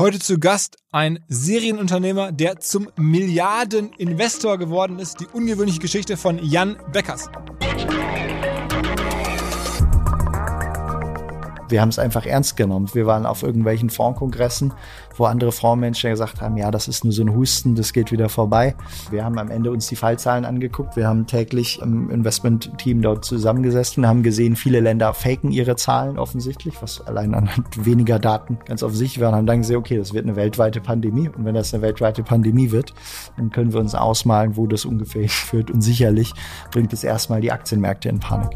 Heute zu Gast ein Serienunternehmer, der zum Milliardeninvestor geworden ist. Die ungewöhnliche Geschichte von Jan Beckers. Wir haben es einfach ernst genommen. Wir waren auf irgendwelchen Fondskongressen, wo andere Fondsmenschen gesagt haben, ja, das ist nur so ein Husten, das geht wieder vorbei. Wir haben am Ende uns die Fallzahlen angeguckt. Wir haben täglich im Investment-Team dort zusammengesessen, haben gesehen, viele Länder faken ihre Zahlen offensichtlich, was allein anhand weniger Daten ganz offensichtlich war und haben dann gesehen, okay, das wird eine weltweite Pandemie. Und wenn das eine weltweite Pandemie wird, dann können wir uns ausmalen, wo das ungefähr führt. Und sicherlich bringt es erstmal die Aktienmärkte in Panik.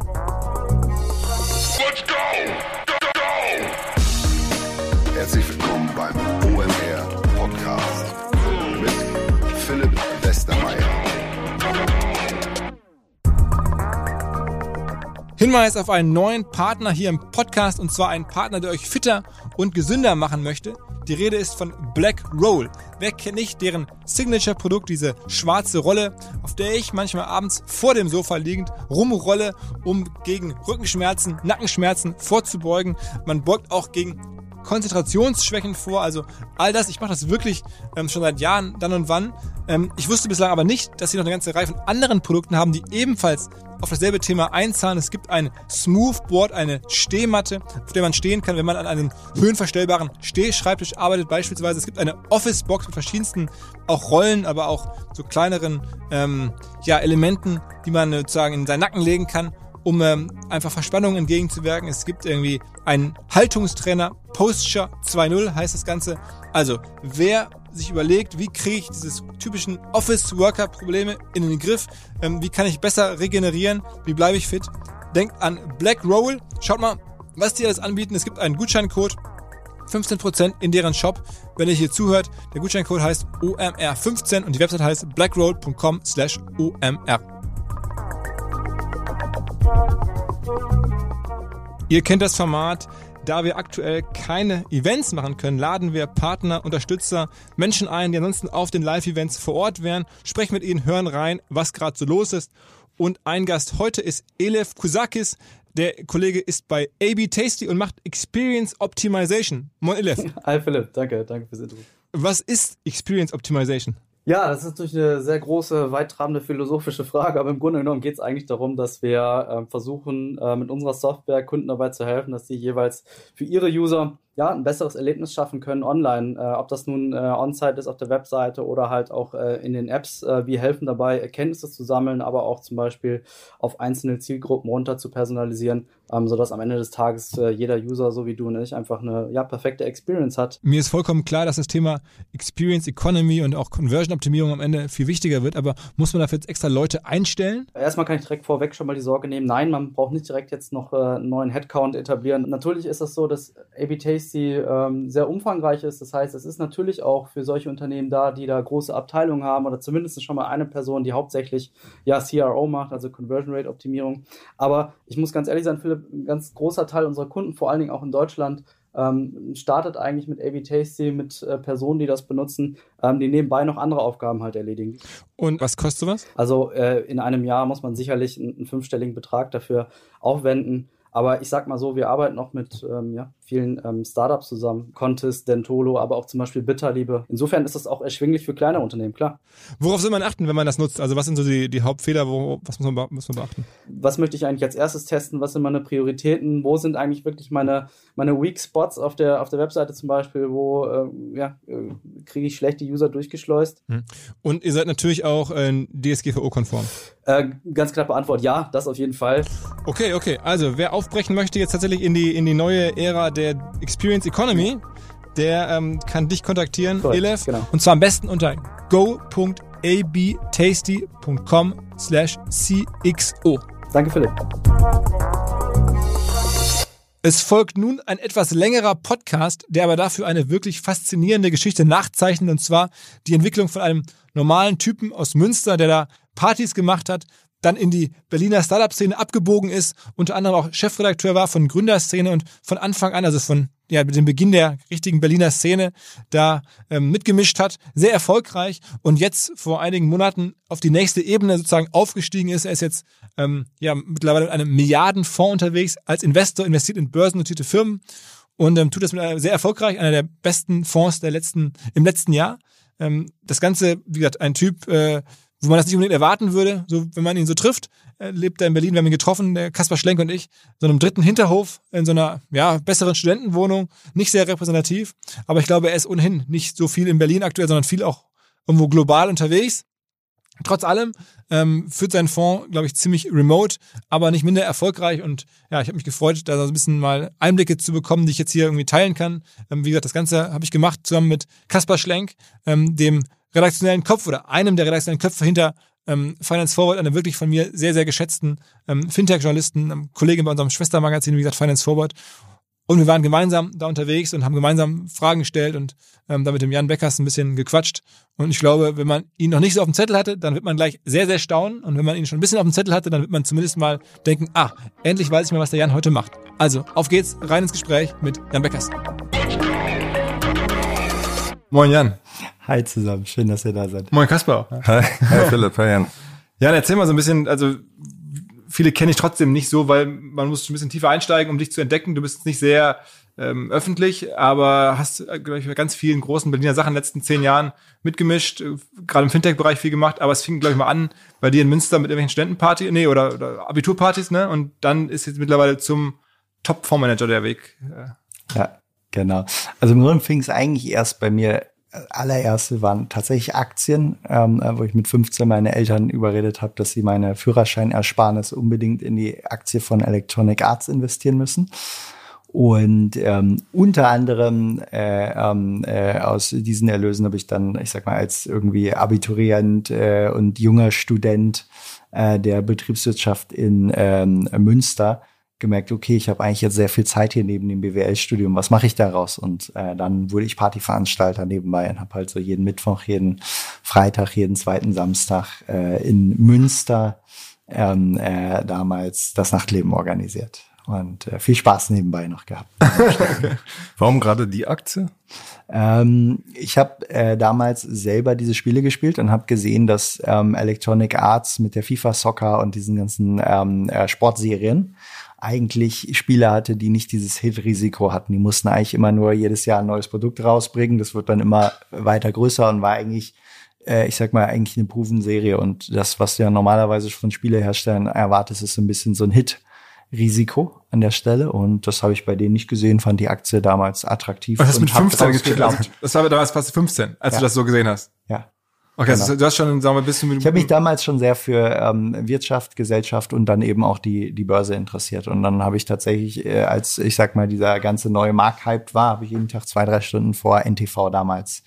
Hinweis auf einen neuen Partner hier im Podcast und zwar einen Partner, der euch fitter und gesünder machen möchte. Die Rede ist von Black Roll. Wer kennt nicht deren Signature-Produkt, diese schwarze Rolle, auf der ich manchmal abends vor dem Sofa liegend rumrolle, um gegen Rückenschmerzen, Nackenschmerzen vorzubeugen. Man beugt auch gegen Konzentrationsschwächen vor, also all das. Ich mache das wirklich ähm, schon seit Jahren, dann und wann. Ähm, ich wusste bislang aber nicht, dass sie noch eine ganze Reihe von anderen Produkten haben, die ebenfalls auf dasselbe Thema einzahlen. Es gibt ein Smoothboard, eine Stehmatte, auf der man stehen kann, wenn man an einem höhenverstellbaren Stehschreibtisch arbeitet beispielsweise. Es gibt eine Office-Box mit verschiedensten, auch Rollen, aber auch so kleineren ähm, ja, Elementen, die man sozusagen in seinen Nacken legen kann um ähm, einfach Verspannungen entgegenzuwirken. Es gibt irgendwie einen Haltungstrainer, Posture 2.0 heißt das Ganze. Also, wer sich überlegt, wie kriege ich dieses typischen Office-Worker-Probleme in den Griff, ähm, wie kann ich besser regenerieren, wie bleibe ich fit, denkt an Black Roll. Schaut mal, was die alles anbieten. Es gibt einen Gutscheincode, 15% in deren Shop, wenn ihr hier zuhört. Der Gutscheincode heißt OMR15 und die Website heißt blackroll.com slash OMR. Ihr kennt das Format. Da wir aktuell keine Events machen können, laden wir Partner, Unterstützer, Menschen ein, die ansonsten auf den Live-Events vor Ort wären, sprechen mit ihnen, hören rein, was gerade so los ist. Und ein Gast heute ist Elef Kusakis. Der Kollege ist bei AB Tasty und macht Experience Optimization. Moin Elef. Hi Philipp, danke, danke fürs Intro. Was ist Experience Optimization? Ja, das ist natürlich eine sehr große, weittrabende philosophische Frage, aber im Grunde genommen geht es eigentlich darum, dass wir äh, versuchen, äh, mit unserer Software Kunden dabei zu helfen, dass sie jeweils für ihre User ja, ein besseres Erlebnis schaffen können online. Äh, ob das nun äh, on-site ist auf der Webseite oder halt auch äh, in den Apps. Äh, wir helfen dabei, Erkenntnisse zu sammeln, aber auch zum Beispiel auf einzelne Zielgruppen runter zu personalisieren, ähm, sodass am Ende des Tages äh, jeder User, so wie du und ich, einfach eine ja, perfekte Experience hat. Mir ist vollkommen klar, dass das Thema Experience Economy und auch Conversion-Optimierung am Ende viel wichtiger wird, aber muss man dafür jetzt extra Leute einstellen? Erstmal kann ich direkt vorweg schon mal die Sorge nehmen, nein, man braucht nicht direkt jetzt noch äh, einen neuen Headcount etablieren. Natürlich ist das so, dass Tasty ähm, sehr umfangreich ist. Das heißt, es ist natürlich auch für solche Unternehmen da, die da große Abteilungen haben oder zumindest schon mal eine Person, die hauptsächlich ja CRO macht, also Conversion Rate Optimierung. Aber ich muss ganz ehrlich sein, Philipp, ein ganz großer Teil unserer Kunden, vor allen Dingen auch in Deutschland, ähm, startet eigentlich mit AB Tasty, mit äh, Personen, die das benutzen, ähm, die nebenbei noch andere Aufgaben halt erledigen. Und was kostet sowas? Also äh, in einem Jahr muss man sicherlich einen, einen fünfstelligen Betrag dafür aufwenden. Aber ich sag mal so, wir arbeiten auch mit ähm, ja, vielen ähm, Startups zusammen. Contest, Dentolo, aber auch zum Beispiel Bitterliebe. Insofern ist das auch erschwinglich für kleinere Unternehmen, klar. Worauf soll man achten, wenn man das nutzt? Also was sind so die, die Hauptfehler? Wo, was muss man, muss man beachten? Was möchte ich eigentlich als erstes testen? Was sind meine Prioritäten? Wo sind eigentlich wirklich meine, meine Weak Spots auf der, auf der Webseite zum Beispiel? Wo äh, ja, äh, kriege ich schlechte User durchgeschleust? Hm. Und ihr seid natürlich auch äh, DSGVO-konform. Äh, ganz knappe Antwort, ja, das auf jeden Fall. Okay, okay. Also wer aufbrechen möchte jetzt tatsächlich in die, in die neue Ära der Experience Economy, der ähm, kann dich kontaktieren, Correct, Elef. Genau. Und zwar am besten unter go.abtasty.com slash cxo. Danke, Philipp. Es folgt nun ein etwas längerer Podcast, der aber dafür eine wirklich faszinierende Geschichte nachzeichnet, und zwar die Entwicklung von einem normalen Typen aus Münster, der da Partys gemacht hat, dann in die Berliner Startup-Szene abgebogen ist, unter anderem auch Chefredakteur war von Gründerszene und von Anfang an, also von ja, mit dem Beginn der richtigen Berliner Szene da ähm, mitgemischt hat, sehr erfolgreich und jetzt vor einigen Monaten auf die nächste Ebene sozusagen aufgestiegen ist. Er ist jetzt ähm, ja mittlerweile mit einem Milliardenfonds unterwegs, als Investor investiert in börsennotierte Firmen und ähm, tut das mit einer, sehr erfolgreich, einer der besten Fonds der letzten, im letzten Jahr. Ähm, das Ganze, wie gesagt, ein Typ, äh, wo man das nicht unbedingt erwarten würde, so wenn man ihn so trifft. Er lebt da in Berlin, wir haben ihn getroffen, der Kaspar Schlenk und ich, so einem dritten Hinterhof in so einer ja, besseren Studentenwohnung, nicht sehr repräsentativ, aber ich glaube, er ist ohnehin nicht so viel in Berlin aktuell, sondern viel auch irgendwo global unterwegs. Trotz allem ähm, führt sein Fonds, glaube ich, ziemlich remote, aber nicht minder erfolgreich. Und ja, ich habe mich gefreut, da so ein bisschen mal Einblicke zu bekommen, die ich jetzt hier irgendwie teilen kann. Ähm, wie gesagt, das Ganze habe ich gemacht zusammen mit Kaspar Schlenk, ähm, dem redaktionellen Kopf oder einem der redaktionellen Köpfe hinter ähm, Finance Forward, einem wirklich von mir sehr, sehr geschätzten ähm, Fintech-Journalisten, einem Kollegen bei unserem Schwestermagazin, wie gesagt, Finance Forward. Und wir waren gemeinsam da unterwegs und haben gemeinsam Fragen gestellt und ähm, da mit dem Jan Beckers ein bisschen gequatscht. Und ich glaube, wenn man ihn noch nicht so auf dem Zettel hatte, dann wird man gleich sehr, sehr staunen. Und wenn man ihn schon ein bisschen auf dem Zettel hatte, dann wird man zumindest mal denken, ah, endlich weiß ich mal, was der Jan heute macht. Also, auf geht's, rein ins Gespräch mit Jan Beckers. Moin Jan. Hi zusammen, schön, dass ihr da seid. Moin Kasper. Hi, hi Philipp, hi Jan. Jan, erzähl mal so ein bisschen, also viele kenne ich trotzdem nicht so, weil man muss ein bisschen tiefer einsteigen, um dich zu entdecken. Du bist nicht sehr ähm, öffentlich, aber hast, äh, glaube ich, bei ganz vielen großen Berliner Sachen in den letzten zehn Jahren mitgemischt, äh, gerade im Fintech-Bereich viel gemacht, aber es fing, glaube ich, mal an bei dir in Münster mit irgendwelchen Studentenpartys, nee, oder, oder Abiturpartys, ne? Und dann ist jetzt mittlerweile zum Top-Fondsmanager der Weg. Ja, genau. Also im Grunde fing es eigentlich erst bei mir allererste waren tatsächlich Aktien, ähm, wo ich mit 15 meine Eltern überredet habe, dass sie meine Führerscheinersparnis unbedingt in die Aktie von Electronic Arts investieren müssen. Und ähm, unter anderem äh, ähm, äh, aus diesen Erlösen habe ich dann, ich sag mal, als irgendwie Abiturient äh, und junger Student äh, der Betriebswirtschaft in ähm, Münster gemerkt, okay, ich habe eigentlich jetzt sehr viel Zeit hier neben dem BWL-Studium, was mache ich daraus? Und äh, dann wurde ich Partyveranstalter nebenbei und habe halt so jeden Mittwoch, jeden Freitag, jeden zweiten Samstag äh, in Münster ähm, äh, damals das Nachtleben organisiert. Und äh, viel Spaß nebenbei noch gehabt. Warum gerade die Aktie? Ähm, ich habe äh, damals selber diese Spiele gespielt und habe gesehen, dass ähm, Electronic Arts mit der FIFA Soccer und diesen ganzen ähm, äh, Sportserien eigentlich Spiele hatte, die nicht dieses Hit-Risiko hatten. Die mussten eigentlich immer nur jedes Jahr ein neues Produkt rausbringen. Das wird dann immer weiter größer und war eigentlich, äh, ich sag mal, eigentlich eine Proven-Serie. Und das, was du ja normalerweise von Spieleherstellern erwartest, ist so ein bisschen so ein Hit-Risiko an der Stelle. Und das habe ich bei denen nicht gesehen, fand die Aktie damals attraktiv. Was hast du mit 15 geglaubt? Das war damals fast 15, als ja. du das so gesehen hast. Okay, genau. also du hast schon, sagen wir, bist du mit Ich habe mich damals schon sehr für ähm, Wirtschaft, Gesellschaft und dann eben auch die die Börse interessiert. Und dann habe ich tatsächlich, äh, als ich sag mal dieser ganze neue Markthype war, habe ich jeden Tag zwei drei Stunden vor NTV damals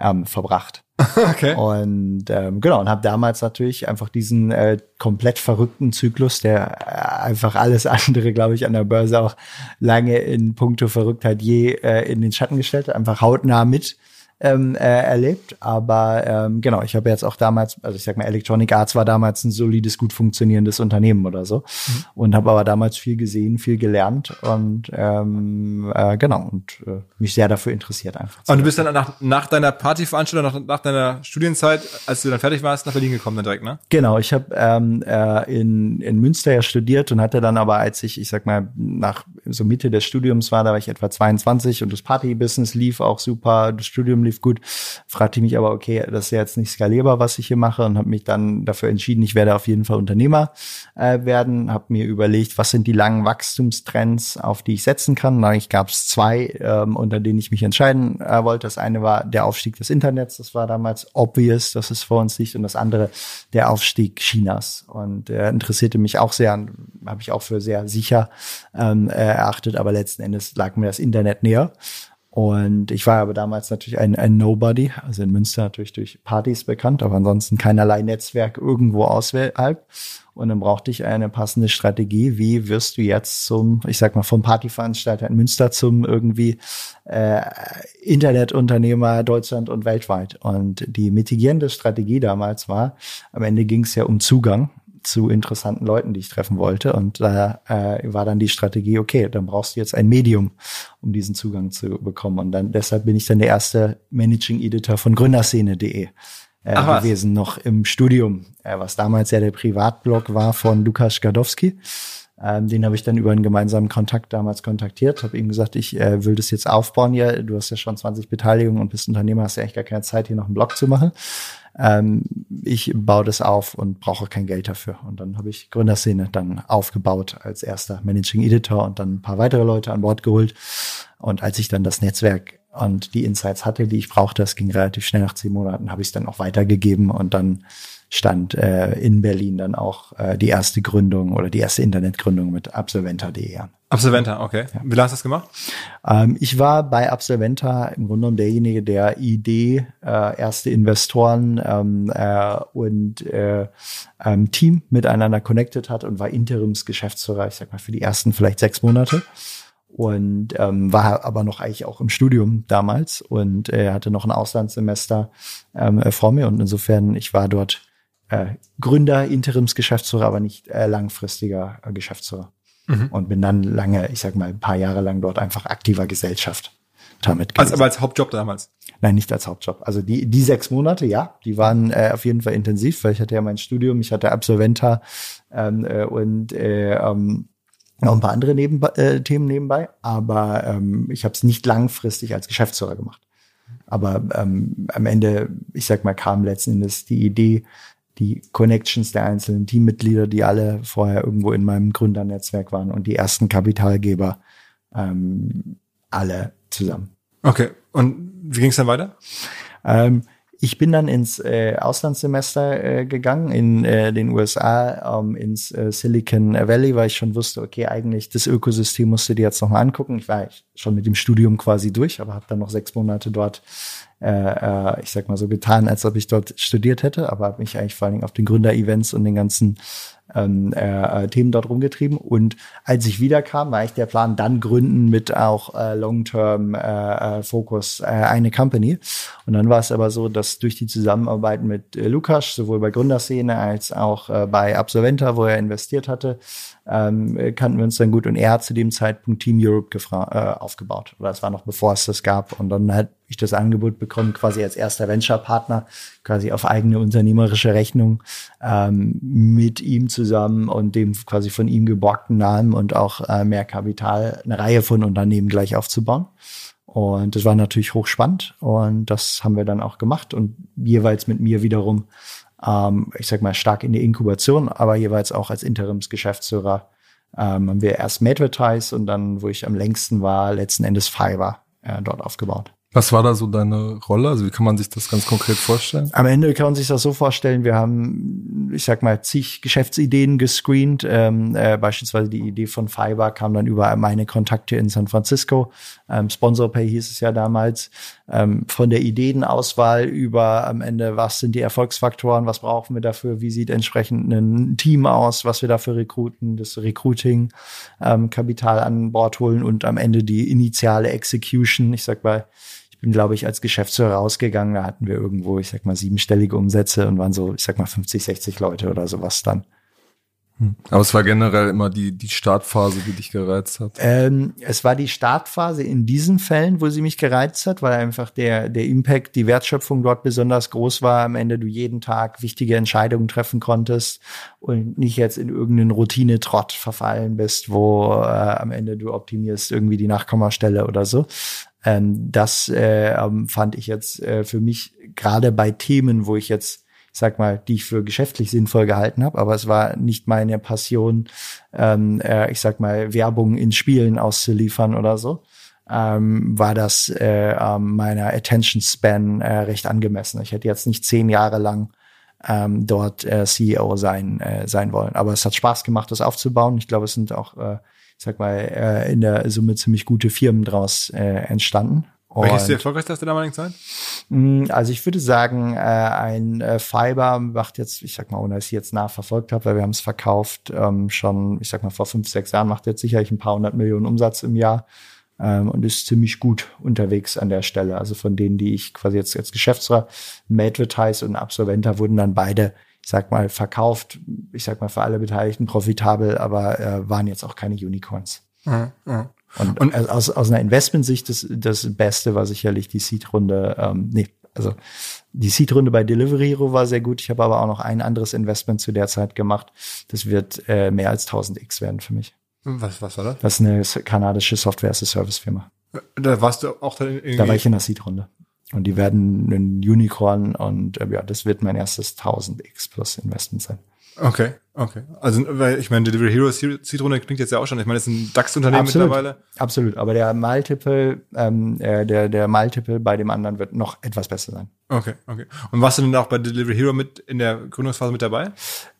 ähm, verbracht. okay. Und ähm, genau und habe damals natürlich einfach diesen äh, komplett verrückten Zyklus, der äh, einfach alles andere, glaube ich, an der Börse auch lange in puncto Verrücktheit je äh, in den Schatten gestellt, einfach hautnah mit ähm, äh, erlebt. Aber ähm, genau, ich habe jetzt auch damals, also ich sag mal, Electronic Arts war damals ein solides, gut funktionierendes Unternehmen oder so. Mhm. Und habe aber damals viel gesehen, viel gelernt und ähm, äh, genau, und äh, mich sehr dafür interessiert einfach. Und du bist dann nach, nach deiner Partyveranstaltung, nach, nach deiner Studienzeit, als du dann fertig warst, nach Berlin gekommen dann direkt, ne? Genau, ich habe ähm, äh, in, in Münster ja studiert und hatte dann aber, als ich, ich sag mal, nach so Mitte des Studiums war, da war ich etwa 22 und das Party-Business lief auch super, das Studium lief gut. Fragte ich mich aber, okay, das ist ja jetzt nicht skalierbar, was ich hier mache und habe mich dann dafür entschieden, ich werde auf jeden Fall Unternehmer äh, werden. Habe mir überlegt, was sind die langen Wachstumstrends, auf die ich setzen kann. Eigentlich gab es zwei, ähm, unter denen ich mich entscheiden äh, wollte. Das eine war der Aufstieg des Internets, das war damals obvious, dass es vor uns liegt. Und das andere der Aufstieg Chinas. Und äh, interessierte mich auch sehr, habe ich auch für sehr sicher ähm, äh, erachtet, aber letzten Endes lag mir das Internet näher. Und ich war aber damals natürlich ein, ein Nobody, also in Münster natürlich durch Partys bekannt, aber ansonsten keinerlei Netzwerk irgendwo außerhalb. Und dann brauchte ich eine passende Strategie. Wie wirst du jetzt zum, ich sag mal, vom Partyveranstalter in Münster zum irgendwie äh, Internetunternehmer Deutschland und weltweit? Und die mitigierende Strategie damals war, am Ende ging es ja um Zugang zu interessanten Leuten, die ich treffen wollte. Und da äh, war dann die Strategie, okay, dann brauchst du jetzt ein Medium, um diesen Zugang zu bekommen. Und dann deshalb bin ich dann der erste Managing Editor von Gründerszene.de äh, gewesen, noch im Studium, äh, was damals ja der Privatblog war von Lukas Gadowski. Ähm, den habe ich dann über einen gemeinsamen Kontakt damals kontaktiert, habe ihm gesagt, ich äh, will das jetzt aufbauen hier. Du hast ja schon 20 Beteiligungen und bist Unternehmer, hast ja eigentlich gar keine Zeit, hier noch einen Blog zu machen. Ähm, ich baue das auf und brauche kein Geld dafür. Und dann habe ich Gründerszene dann aufgebaut als erster Managing Editor und dann ein paar weitere Leute an Bord geholt. Und als ich dann das Netzwerk und die Insights hatte, die ich brauchte, das ging relativ schnell nach zehn Monaten, habe ich es dann auch weitergegeben und dann stand äh, in Berlin dann auch äh, die erste Gründung oder die erste Internetgründung mit Absolventa.de an. Absolventa, okay. Ja. Wie lange hast du das gemacht? Ähm, ich war bei Absolventa im Grunde genommen derjenige, der Idee, äh, erste Investoren ähm, äh, und äh, ähm, Team miteinander connected hat und war Interimsgeschäftsführer, ich sag mal, für die ersten vielleicht sechs Monate und ähm, war aber noch eigentlich auch im Studium damals und äh, hatte noch ein Auslandssemester ähm, vor mir und insofern ich war dort äh, Gründer, Interimsgeschäftsführer, aber nicht äh, langfristiger äh, Geschäftsführer. Mhm. Und bin dann lange, ich sag mal, ein paar Jahre lang dort einfach aktiver Gesellschaft damit gewesen. Also aber als Hauptjob damals? Nein, nicht als Hauptjob. Also die, die sechs Monate, ja, die waren äh, auf jeden Fall intensiv, weil ich hatte ja mein Studium, ich hatte Absolventa ähm, äh, und äh, ähm, noch ein paar andere Neben äh, Themen nebenbei, aber ähm, ich habe es nicht langfristig als Geschäftsführer gemacht. Aber ähm, am Ende, ich sag mal, kam letzten Endes die Idee, die Connections der einzelnen Teammitglieder, die alle vorher irgendwo in meinem Gründernetzwerk waren und die ersten Kapitalgeber ähm, alle zusammen. Okay, und wie ging es dann weiter? Ähm, ich bin dann ins äh, Auslandssemester äh, gegangen in äh, den USA, ähm, ins äh, Silicon Valley, weil ich schon wusste, okay, eigentlich das Ökosystem musst du dir jetzt nochmal angucken. Ich war schon mit dem Studium quasi durch, aber habe dann noch sechs Monate dort äh, äh, ich sag mal so getan, als ob ich dort studiert hätte, aber habe mich eigentlich vor allen Dingen auf den Gründer-Events und den ganzen ähm, äh, Themen dort rumgetrieben. Und als ich wiederkam, war ich der Plan, dann gründen mit auch äh, Long-Term äh, äh, äh, eine Company. Und dann war es aber so, dass durch die Zusammenarbeit mit äh, Lukas, sowohl bei Gründerszene als auch äh, bei Absolventa, wo er investiert hatte, ähm, kannten wir uns dann gut und er hat zu dem Zeitpunkt Team Europe äh, aufgebaut. Oder es war noch bevor es das gab. Und dann hat ich das Angebot bekommen, quasi als erster Venture-Partner, quasi auf eigene unternehmerische Rechnung ähm, mit ihm zusammen und dem quasi von ihm geborgten Namen und auch äh, mehr Kapital eine Reihe von Unternehmen gleich aufzubauen. Und das war natürlich hochspannend und das haben wir dann auch gemacht und jeweils mit mir wiederum ähm, ich sag mal, stark in der Inkubation, aber jeweils auch als Interimsgeschäftsführer ähm, haben wir erst Madvertise und dann, wo ich am längsten war, letzten Endes Fiverr äh, dort aufgebaut. Was war da so deine Rolle? Also wie kann man sich das ganz konkret vorstellen? Am Ende kann man sich das so vorstellen, wir haben, ich sag mal, zig Geschäftsideen gescreent. Ähm, äh, beispielsweise die Idee von Fiverr kam dann über meine Kontakte in San Francisco. Ähm, SponsorPay hieß es ja damals. Ähm, von der Ideenauswahl über am Ende, was sind die Erfolgsfaktoren, was brauchen wir dafür, wie sieht entsprechend ein Team aus, was wir dafür rekruten, das Recruiting, ähm, Kapital an Bord holen und am Ende die initiale Execution. Ich sag mal, bin, glaube ich, als Geschäftsführer rausgegangen. Da hatten wir irgendwo, ich sag mal, siebenstellige Umsätze und waren so, ich sag mal, 50, 60 Leute oder sowas dann. Hm. Aber es war generell immer die, die Startphase, die dich gereizt hat. Ähm, es war die Startphase in diesen Fällen, wo sie mich gereizt hat, weil einfach der, der Impact, die Wertschöpfung dort besonders groß war. Am Ende du jeden Tag wichtige Entscheidungen treffen konntest und nicht jetzt in irgendeinen Routine-Trott verfallen bist, wo äh, am Ende du optimierst irgendwie die Nachkommastelle oder so. Ähm, das äh, ähm, fand ich jetzt äh, für mich gerade bei Themen, wo ich jetzt, ich sag mal, die ich für geschäftlich sinnvoll gehalten habe, aber es war nicht meine Passion, ähm, äh, ich sag mal, Werbung in Spielen auszuliefern oder so. Ähm, war das äh, ähm, meiner Attention Span äh, recht angemessen. Ich hätte jetzt nicht zehn Jahre lang ähm, dort äh, CEO sein, äh, sein wollen. Aber es hat Spaß gemacht, das aufzubauen. Ich glaube, es sind auch äh, ich sag mal, äh, in der Summe ziemlich gute Firmen draus äh, entstanden. Welches ist die erfolgreichste der damaligen Zeit? Mm, also ich würde sagen, äh, ein äh, Fiber macht jetzt, ich sag mal, ohne dass ich jetzt nachverfolgt habe, weil wir haben es verkauft, ähm, schon, ich sag mal, vor fünf, sechs Jahren, macht jetzt sicherlich ein paar hundert Millionen Umsatz im Jahr ähm, und ist ziemlich gut unterwegs an der Stelle. Also von denen, die ich quasi jetzt als Geschäftsführer, ein Advertise und ein Absolventer wurden dann beide ich sag mal, verkauft, ich sag mal, für alle Beteiligten profitabel, aber äh, waren jetzt auch keine Unicorns. Mhm, mh. Und, und aus, aus einer Investmentsicht das, das Beste war sicherlich die Seed-Runde, ähm, nee, also die Seed-Runde bei Delivery Hero war sehr gut. Ich habe aber auch noch ein anderes Investment zu der Zeit gemacht. Das wird äh, mehr als 1000x werden für mich. Was, was war das? Das ist eine kanadische Software-as-a-Service-Firma. Da warst du auch dann irgendwie. Da war ich in der Seed-Runde. Und die werden ein Unicorn und äh, ja, das wird mein erstes 1000x plus Investment sein. Okay, okay. Also, weil ich meine, Delivery Hero Seed-Runde klingt jetzt ja auch schon. Ich meine, das ist ein DAX-Unternehmen mittlerweile. Absolut. Aber der Multiple, ähm, äh, der, der Multiple bei dem anderen wird noch etwas besser sein. Okay, okay. Und warst du denn auch bei Delivery Hero mit in der Gründungsphase mit dabei?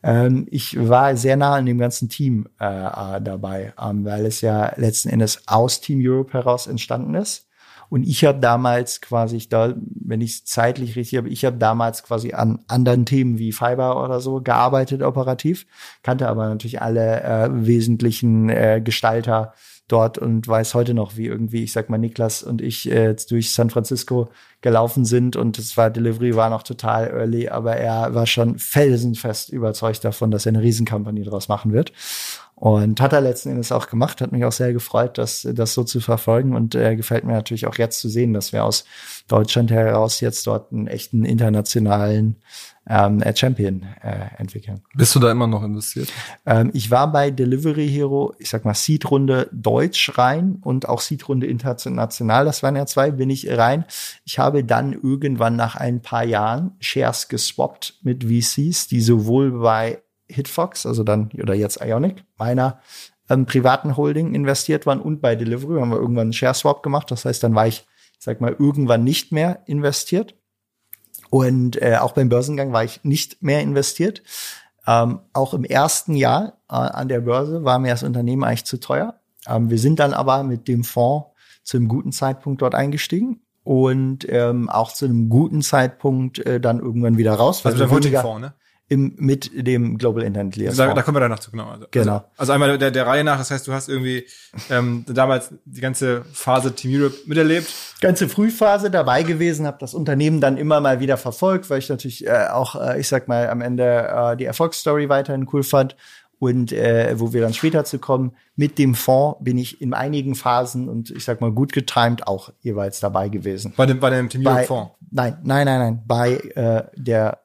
Ähm, ich war sehr nah an dem ganzen Team äh, äh dabei, ähm, weil es ja letzten Endes aus Team Europe heraus entstanden ist. Und ich habe damals quasi, da, wenn ich es zeitlich richtig habe, ich habe damals quasi an anderen Themen wie Fiber oder so gearbeitet operativ, kannte aber natürlich alle äh, wesentlichen äh, Gestalter dort und weiß heute noch, wie irgendwie, ich sag mal, Niklas und ich äh, jetzt durch San Francisco gelaufen sind und es war Delivery war noch total early, aber er war schon felsenfest überzeugt davon, dass er eine Riesenkampagne daraus machen wird. Und hat er letzten Endes auch gemacht, hat mich auch sehr gefreut, das, das so zu verfolgen und äh, gefällt mir natürlich auch jetzt zu sehen, dass wir aus Deutschland heraus jetzt dort einen echten internationalen ähm, Champion äh, entwickeln. Bist du da immer noch investiert? Ähm, ich war bei Delivery Hero, ich sag mal Seed-Runde Deutsch rein und auch Seed-Runde international, das waren ja zwei, bin ich rein. Ich habe dann irgendwann nach ein paar Jahren Shares geswappt mit VCs, die sowohl bei Hitfox, also dann, oder jetzt Ionic, meiner ähm, privaten Holding investiert waren und bei Delivery haben wir irgendwann einen Share Swap gemacht. Das heißt, dann war ich, ich sag mal, irgendwann nicht mehr investiert. Und äh, auch beim Börsengang war ich nicht mehr investiert. Ähm, auch im ersten Jahr äh, an der Börse war mir das Unternehmen eigentlich zu teuer. Ähm, wir sind dann aber mit dem Fonds zu einem guten Zeitpunkt dort eingestiegen und ähm, auch zu einem guten Zeitpunkt äh, dann irgendwann wieder raus. Also der heutigen Fonds, ne? Im, mit dem Global Internet Leaders. Da, da kommen wir danach zu, genau. Also, genau. Also, also einmal der, der Reihe nach, das heißt, du hast irgendwie ähm, damals die ganze Phase Team Europe miterlebt. Ganze Frühphase dabei gewesen, habe das Unternehmen dann immer mal wieder verfolgt, weil ich natürlich äh, auch, äh, ich sag mal, am Ende äh, die Erfolgsstory weiterhin cool fand. Und äh, wo wir dann später zu kommen, mit dem Fonds bin ich in einigen Phasen und ich sag mal gut getimed auch jeweils dabei gewesen. Bei dem, bei dem Team Europe Fonds? Nein, nein, nein, nein. Bei äh, der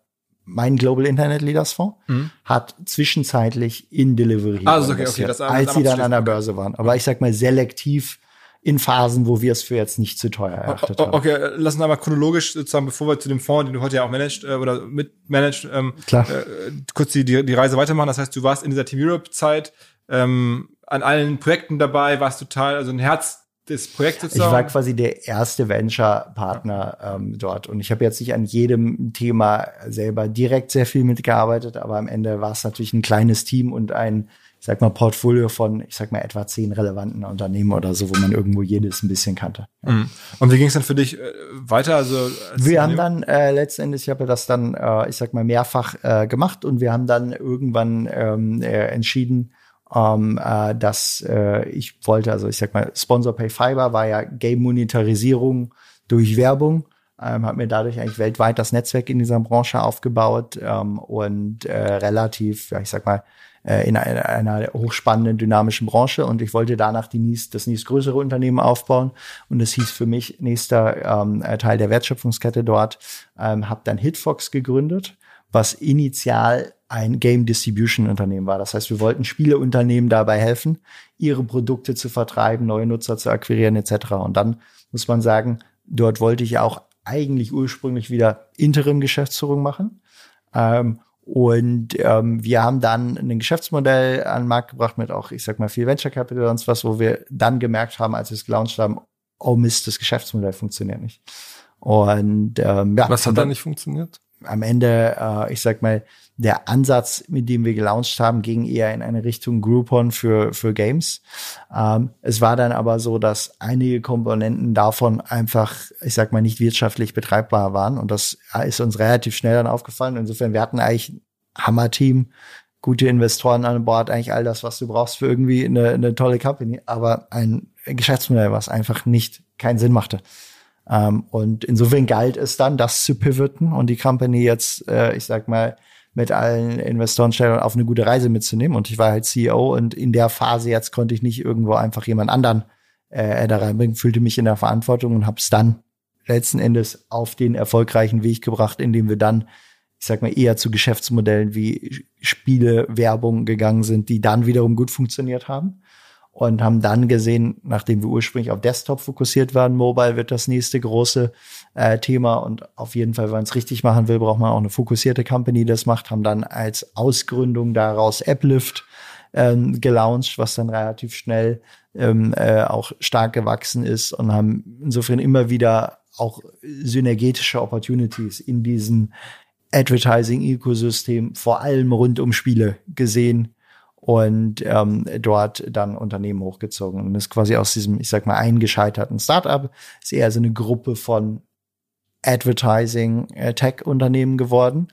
mein Global Internet Leaders Fonds mhm. hat zwischenzeitlich in Delivery also, okay, okay, das, als sie dann an der Börse waren. Aber ich sag mal selektiv in Phasen, wo wir es für jetzt nicht zu teuer erachtet haben. Okay, lass uns aber chronologisch sozusagen, bevor wir zu dem Fonds, den du heute ja auch managst äh, oder mitmanagst, ähm, Klar. Äh, kurz die, die, die Reise weitermachen. Das heißt, du warst in dieser Team Europe Zeit ähm, an allen Projekten dabei, warst total, also ein Herz das Projekt sozusagen? Ich war quasi der erste Venture-Partner ähm, dort und ich habe jetzt nicht an jedem Thema selber direkt sehr viel mitgearbeitet, aber am Ende war es natürlich ein kleines Team und ein, ich sag mal, Portfolio von, ich sag mal, etwa zehn relevanten Unternehmen oder so, wo man irgendwo jedes ein bisschen kannte. Ja. Mhm. Und wie ging es dann für dich äh, weiter? Also wir haben dann äh, letztendlich, ich habe das dann, äh, ich sag mal, mehrfach äh, gemacht und wir haben dann irgendwann ähm, äh, entschieden, ähm, äh, dass äh, ich wollte, also ich sag mal, Sponsor Pay Fiber war ja Game-Monetarisierung durch Werbung. Ähm, habe mir dadurch eigentlich weltweit das Netzwerk in dieser Branche aufgebaut ähm, und äh, relativ, ja, ich sag mal, äh, in einer, einer hochspannenden, dynamischen Branche und ich wollte danach die nächst, das nächstgrößere Unternehmen aufbauen und das hieß für mich nächster ähm, Teil der Wertschöpfungskette dort, ähm, habe dann Hitfox gegründet, was initial ein Game Distribution Unternehmen war. Das heißt, wir wollten Spieleunternehmen dabei helfen, ihre Produkte zu vertreiben, neue Nutzer zu akquirieren etc. Und dann muss man sagen, dort wollte ich auch eigentlich ursprünglich wieder Interim-Geschäftsführung machen. Ähm, und ähm, wir haben dann ein Geschäftsmodell an den Markt gebracht mit auch, ich sag mal, viel Venture Capital und was, wo wir dann gemerkt haben, als wir es gelauncht haben, oh Mist, das Geschäftsmodell funktioniert nicht. Und ähm, ja. Was hat da nicht funktioniert? Am Ende, äh, ich sag mal, der Ansatz, mit dem wir gelauncht haben, ging eher in eine Richtung Groupon für, für Games. Ähm, es war dann aber so, dass einige Komponenten davon einfach, ich sag mal, nicht wirtschaftlich betreibbar waren. Und das ist uns relativ schnell dann aufgefallen. Insofern, wir hatten eigentlich ein Hammer-Team, gute Investoren an Bord, eigentlich all das, was du brauchst für irgendwie eine, eine tolle Company, aber ein Geschäftsmodell, was einfach nicht keinen Sinn machte. Ähm, und insofern galt es dann, das zu pivoten und die Company jetzt, äh, ich sag mal, mit allen Investorenstellern auf eine gute Reise mitzunehmen. Und ich war halt CEO und in der Phase jetzt konnte ich nicht irgendwo einfach jemand anderen äh, da reinbringen, fühlte mich in der Verantwortung und habe es dann letzten Endes auf den erfolgreichen Weg gebracht, indem wir dann, ich sag mal, eher zu Geschäftsmodellen wie Spiele, Werbung gegangen sind, die dann wiederum gut funktioniert haben. Und haben dann gesehen, nachdem wir ursprünglich auf Desktop fokussiert waren, Mobile wird das nächste große äh, Thema. Und auf jeden Fall, wenn man es richtig machen will, braucht man auch eine fokussierte Company, die das macht. Haben dann als Ausgründung daraus Applift ähm, gelauncht, was dann relativ schnell ähm, äh, auch stark gewachsen ist und haben insofern immer wieder auch synergetische Opportunities in diesem Advertising-Ökosystem, vor allem rund um Spiele gesehen und ähm, dort dann Unternehmen hochgezogen. Und ist quasi aus diesem, ich sag mal, eingescheiterten Startup ist eher so eine Gruppe von Advertising-Tech-Unternehmen äh, geworden.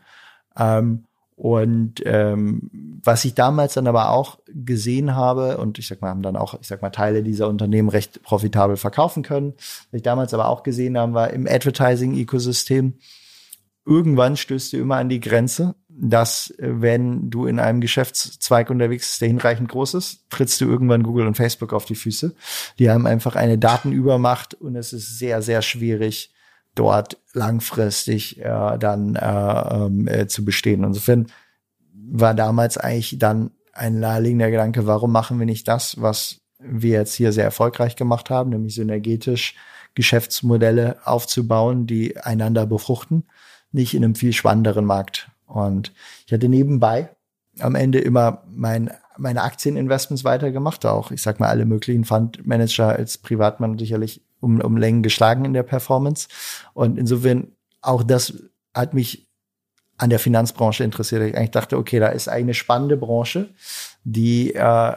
Ähm, und ähm, was ich damals dann aber auch gesehen habe, und ich sag mal, haben dann auch, ich sag mal, Teile dieser Unternehmen recht profitabel verkaufen können. Was ich damals aber auch gesehen habe, war im Advertising-Ökosystem, irgendwann stößt du immer an die Grenze, dass wenn du in einem Geschäftszweig unterwegs bist, der hinreichend groß ist, trittst du irgendwann Google und Facebook auf die Füße. Die haben einfach eine Datenübermacht und es ist sehr, sehr schwierig, dort langfristig äh, dann äh, ähm, äh, zu bestehen. Insofern war damals eigentlich dann ein naheliegender Gedanke, warum machen wir nicht das, was wir jetzt hier sehr erfolgreich gemacht haben, nämlich synergetisch Geschäftsmodelle aufzubauen, die einander befruchten, nicht in einem viel spannenderen Markt. Und ich hatte nebenbei am Ende immer mein, meine Aktieninvestments weitergemacht, auch ich sag mal alle möglichen Fundmanager als Privatmann sicherlich um, um Längen geschlagen in der Performance. Und insofern auch das hat mich an der Finanzbranche interessiert. Ich eigentlich dachte, okay, da ist eine spannende Branche, die äh,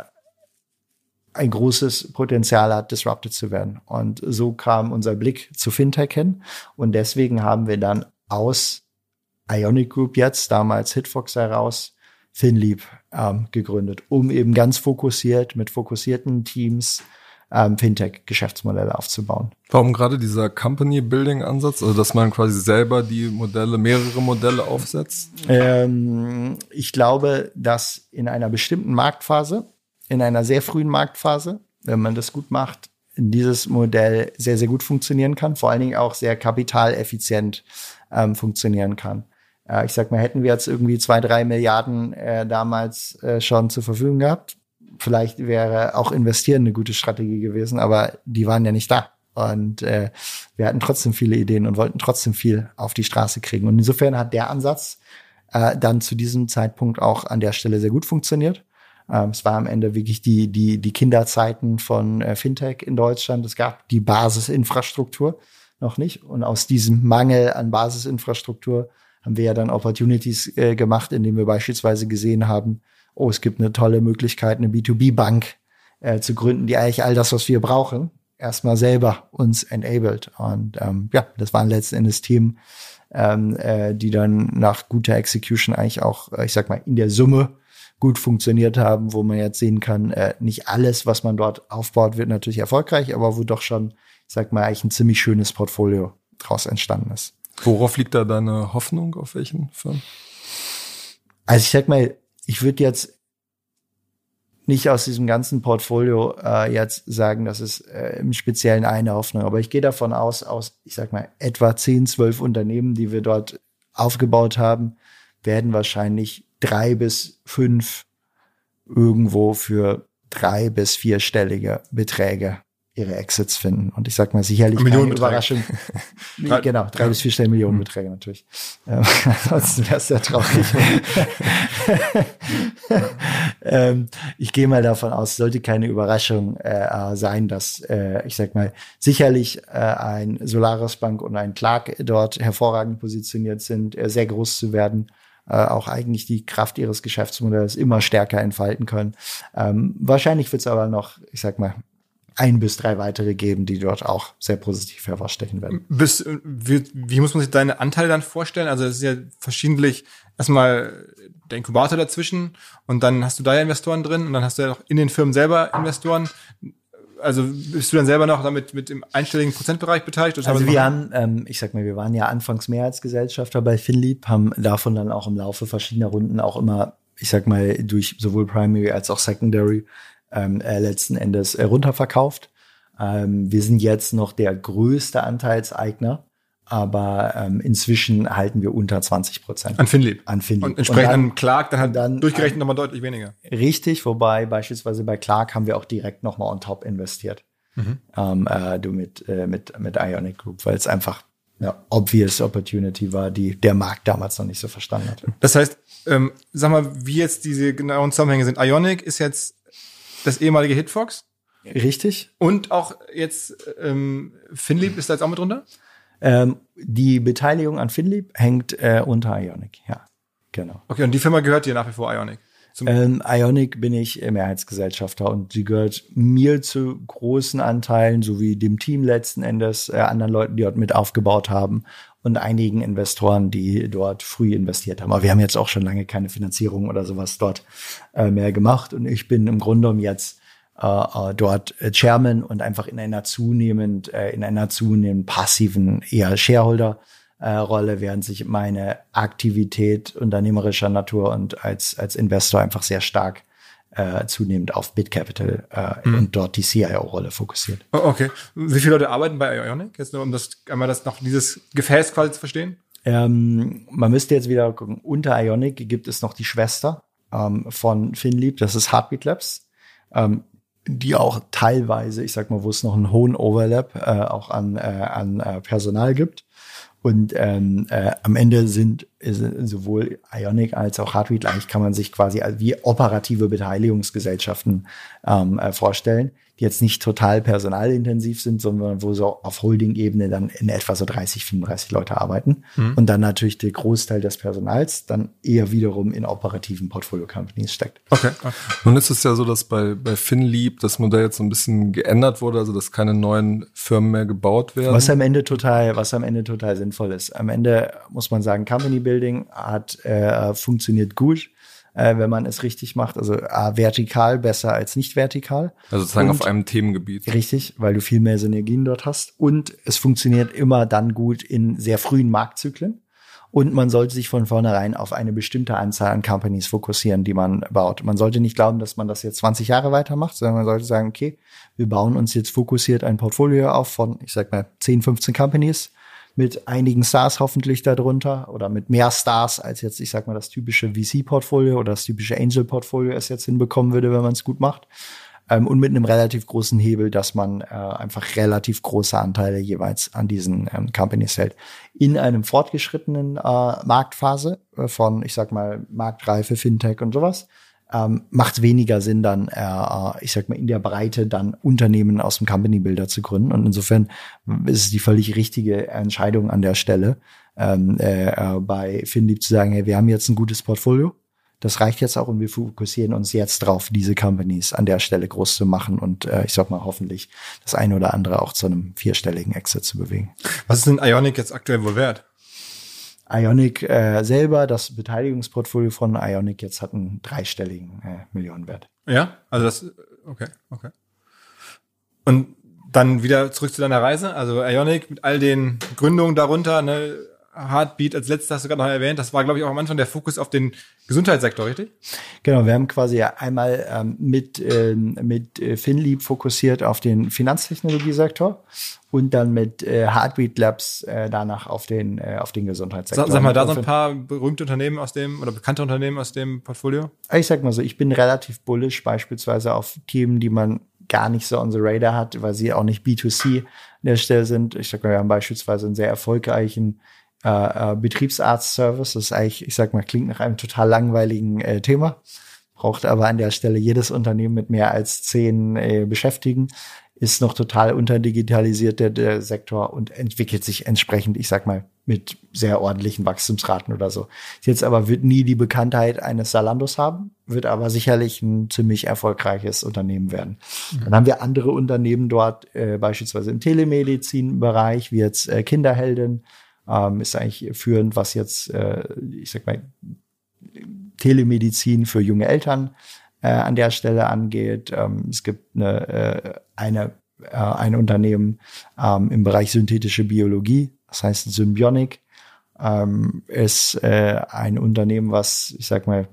ein großes Potenzial hat, disrupted zu werden. Und so kam unser Blick zu Fintech hin. Und deswegen haben wir dann aus Ionic Group jetzt, damals Hitfox heraus, FinLeap ähm, gegründet, um eben ganz fokussiert mit fokussierten Teams ähm, Fintech-Geschäftsmodelle aufzubauen. Warum gerade dieser Company-Building-Ansatz, also dass man quasi selber die Modelle, mehrere Modelle aufsetzt? Ähm, ich glaube, dass in einer bestimmten Marktphase, in einer sehr frühen Marktphase, wenn man das gut macht, dieses Modell sehr, sehr gut funktionieren kann, vor allen Dingen auch sehr kapitaleffizient ähm, funktionieren kann. Äh, ich sag mal, hätten wir jetzt irgendwie zwei, drei Milliarden äh, damals äh, schon zur Verfügung gehabt, vielleicht wäre auch investieren eine gute Strategie gewesen, aber die waren ja nicht da. Und äh, wir hatten trotzdem viele Ideen und wollten trotzdem viel auf die Straße kriegen. Und insofern hat der Ansatz äh, dann zu diesem Zeitpunkt auch an der Stelle sehr gut funktioniert. Ähm, es war am Ende wirklich die, die, die Kinderzeiten von äh, Fintech in Deutschland. Es gab die Basisinfrastruktur noch nicht. Und aus diesem Mangel an Basisinfrastruktur haben wir ja dann Opportunities äh, gemacht, indem wir beispielsweise gesehen haben, oh, es gibt eine tolle Möglichkeit, eine B2B-Bank äh, zu gründen, die eigentlich all das, was wir brauchen, erstmal selber uns enabled. Und ähm, ja, das waren letzten Endes Themen, ähm, äh, die dann nach guter Execution eigentlich auch, äh, ich sag mal, in der Summe gut funktioniert haben, wo man jetzt sehen kann, äh, nicht alles, was man dort aufbaut, wird natürlich erfolgreich, aber wo doch schon, ich sag mal, eigentlich ein ziemlich schönes Portfolio draus entstanden ist. Worauf liegt da deine Hoffnung, auf welchen Firmen? Also ich sag mal, ich würde jetzt nicht aus diesem ganzen Portfolio äh, jetzt sagen, das ist äh, im Speziellen eine Hoffnung. Aber ich gehe davon aus, aus, ich sag mal, etwa 10, 12 Unternehmen, die wir dort aufgebaut haben, werden wahrscheinlich drei bis fünf irgendwo für drei bis vierstellige Beträge ihre Exits finden. Und ich sag mal sicherlich keine Überraschung. genau, drei ja. bis vier Stellen Millionenbeträge mhm. natürlich. Ähm, ansonsten wäre es sehr traurig. ähm, ich gehe mal davon aus, sollte keine Überraschung äh, sein, dass äh, ich sag mal sicherlich äh, ein Solaris Bank und ein Clark dort hervorragend positioniert sind, äh, sehr groß zu werden äh, auch eigentlich die Kraft ihres Geschäftsmodells immer stärker entfalten können. Ähm, wahrscheinlich wird es aber noch, ich sag mal, ein bis drei weitere geben, die dort auch sehr positiv hervorstechen werden. Bis, wie, wie muss man sich deine Anteile dann vorstellen? Also es ist ja verschiedentlich erstmal der Inkubator dazwischen und dann hast du da ja Investoren drin und dann hast du ja noch in den Firmen selber Investoren. Also bist du dann selber noch damit mit im einstelligen Prozentbereich beteiligt? also wir haben, ähm, ich sag mal, wir waren ja anfangs Mehrheitsgesellschafter bei Finlieb, haben davon dann auch im Laufe verschiedener Runden auch immer, ich sag mal, durch sowohl Primary als auch Secondary ähm, äh, letzten Endes äh, runterverkauft. Ähm, wir sind jetzt noch der größte Anteilseigner, aber ähm, inzwischen halten wir unter 20 Prozent. An Finlieb. An Finlieb. Und entsprechend dann- an Clark dann halt dann- durchgerechnet nochmal deutlich weniger. Richtig, wobei beispielsweise bei Clark haben wir auch direkt nochmal on top investiert. Ähm, äh, du mit, äh, mit, mit Ionic Group, weil es einfach eine obvious Opportunity war, die der Markt damals noch nicht so verstanden hatte. Das heißt, ähm, sag mal, wie jetzt diese genauen Zusammenhänge sind. Ionic ist jetzt das ehemalige Hitfox Richtig? und auch jetzt ähm, Finlieb ist da jetzt auch mit drunter? Ähm, die Beteiligung an Finlieb hängt äh, unter Ionic, ja. Genau. Okay, und die Firma gehört dir nach wie vor Ionic. Zum, Ähm, Ionic bin ich Mehrheitsgesellschafter und sie gehört mir zu großen Anteilen, sowie dem Team letzten Endes, äh, anderen Leuten, die dort mit aufgebaut haben und einigen Investoren, die dort früh investiert haben. Aber wir haben jetzt auch schon lange keine Finanzierung oder sowas dort äh, mehr gemacht und ich bin im Grunde genommen jetzt äh, äh, dort äh, Chairman und einfach in einer zunehmend, äh, in einer zunehmend passiven, eher Shareholder äh, Rolle, während sich meine Aktivität unternehmerischer Natur und als, als Investor einfach sehr stark äh, zunehmend auf BitCapital äh, und dort die CIO-Rolle fokussiert. Oh, okay. Wie viele Leute arbeiten bei Ionic? Jetzt nur um das einmal das noch dieses Gefäß quasi zu verstehen. Ähm, man müsste jetzt wieder gucken, unter Ionic gibt es noch die Schwester ähm, von Finlieb, das ist Heartbeat Labs, ähm, die auch teilweise, ich sag mal, wo es noch einen hohen Overlap äh, auch an, äh, an äh, Personal gibt. Und ähm, äh, am Ende sind äh, sowohl Ionic als auch Heartbeat gleich, kann man sich quasi wie operative Beteiligungsgesellschaften ähm, äh, vorstellen, jetzt nicht total personalintensiv sind, sondern wo so auf Holding-Ebene dann in etwa so 30, 35 Leute arbeiten. Und dann natürlich der Großteil des Personals dann eher wiederum in operativen Portfolio-Companies steckt. Okay. Nun ist es ja so, dass bei, bei Finlieb das Modell jetzt so ein bisschen geändert wurde, also dass keine neuen Firmen mehr gebaut werden. Was am Ende total, was am Ende total sinnvoll ist. Am Ende muss man sagen, Company Building hat äh, funktioniert gut, äh, wenn man es richtig macht. Also A, vertikal besser als nicht vertikal. also sozusagen Und- auf einem Themengebiet. Richtig, weil du viel mehr Synergien dort hast. Und es funktioniert immer dann gut in sehr frühen Marktzyklen. Und man sollte sich von vornherein auf eine bestimmte Anzahl an Companies fokussieren, die man baut. Man sollte nicht glauben, dass man das jetzt 20 Jahre weitermacht, sondern man sollte sagen, okay, wir bauen uns jetzt fokussiert ein Portfolio auf von, ich sag mal, 10, 15 Companies mit einigen Stars hoffentlich darunter oder mit mehr Stars als jetzt, ich sag mal, das typische VC-Portfolio oder das typische Angel-Portfolio es jetzt hinbekommen würde, wenn man es gut macht ähm, und mit einem relativ großen Hebel, dass man äh, einfach relativ große Anteile jeweils an diesen ähm, Companies hält. In einem fortgeschrittenen äh, Marktphase äh, von, ich sag mal, Marktreife, Fintech und sowas, ähm, macht weniger Sinn, dann, äh, äh, ich sag mal, in der Breite dann Unternehmen aus dem Company Builder zu gründen. Und insofern ist es die völlig richtige Entscheidung an der Stelle, ähm, äh, äh, bei Finlieb zu sagen, hey, wir haben jetzt ein gutes Portfolio. Das reicht jetzt auch und wir fokussieren uns jetzt drauf, diese Companies an der Stelle groß zu machen und äh, ich sag mal hoffentlich das eine oder andere auch zu einem vierstelligen Exit zu bewegen. Was ist denn Ionic jetzt aktuell wohl wert? Ionic äh, selber, das Beteiligungsportfolio von Ionic jetzt hat einen dreistelligen äh, Millionenwert. Ja, also das, okay, okay. Und dann wieder zurück zu deiner Reise. Also Ionic mit all den Gründungen darunter, ne, Heartbeat als letztes hast du gerade noch erwähnt. Das war, glaube ich, auch am Anfang der Fokus auf den Gesundheitssektor, richtig? Genau, wir haben quasi einmal ähm, mit, ähm, mit äh, Finlieb fokussiert auf den Finanztechnologiesektor und dann mit äh, Heartbeat Labs äh, danach auf den, äh, auf den Gesundheitssektor. Sag, sag mal, da so Und ein paar berühmte Unternehmen aus dem oder bekannte Unternehmen aus dem Portfolio. Ich sag mal so, ich bin relativ bullish beispielsweise auf Themen, die man gar nicht so on the radar hat, weil sie auch nicht B2C an der Stelle sind. Ich sag mal, wir haben beispielsweise einen sehr erfolgreichen äh, äh, Betriebsarzt-Service. Das ist eigentlich, ich sag mal, klingt nach einem total langweiligen äh, Thema. Braucht aber an der Stelle jedes Unternehmen mit mehr als zehn äh, Beschäftigten ist noch total unterdigitalisiert der, der Sektor und entwickelt sich entsprechend, ich sag mal, mit sehr ordentlichen Wachstumsraten oder so. Jetzt aber wird nie die Bekanntheit eines Salandos haben, wird aber sicherlich ein ziemlich erfolgreiches Unternehmen werden. Dann haben wir andere Unternehmen dort, äh, beispielsweise im Telemedizinbereich, wie jetzt äh, Kinderheldin, ähm, ist eigentlich führend, was jetzt, äh, ich sag mal, Telemedizin für junge Eltern äh, an der Stelle angeht. Ähm, es gibt eine, äh, eine, äh, ein Unternehmen ähm, im Bereich synthetische Biologie, das heißt Symbionic, ähm, ist äh, ein Unternehmen, was, ich sag mal,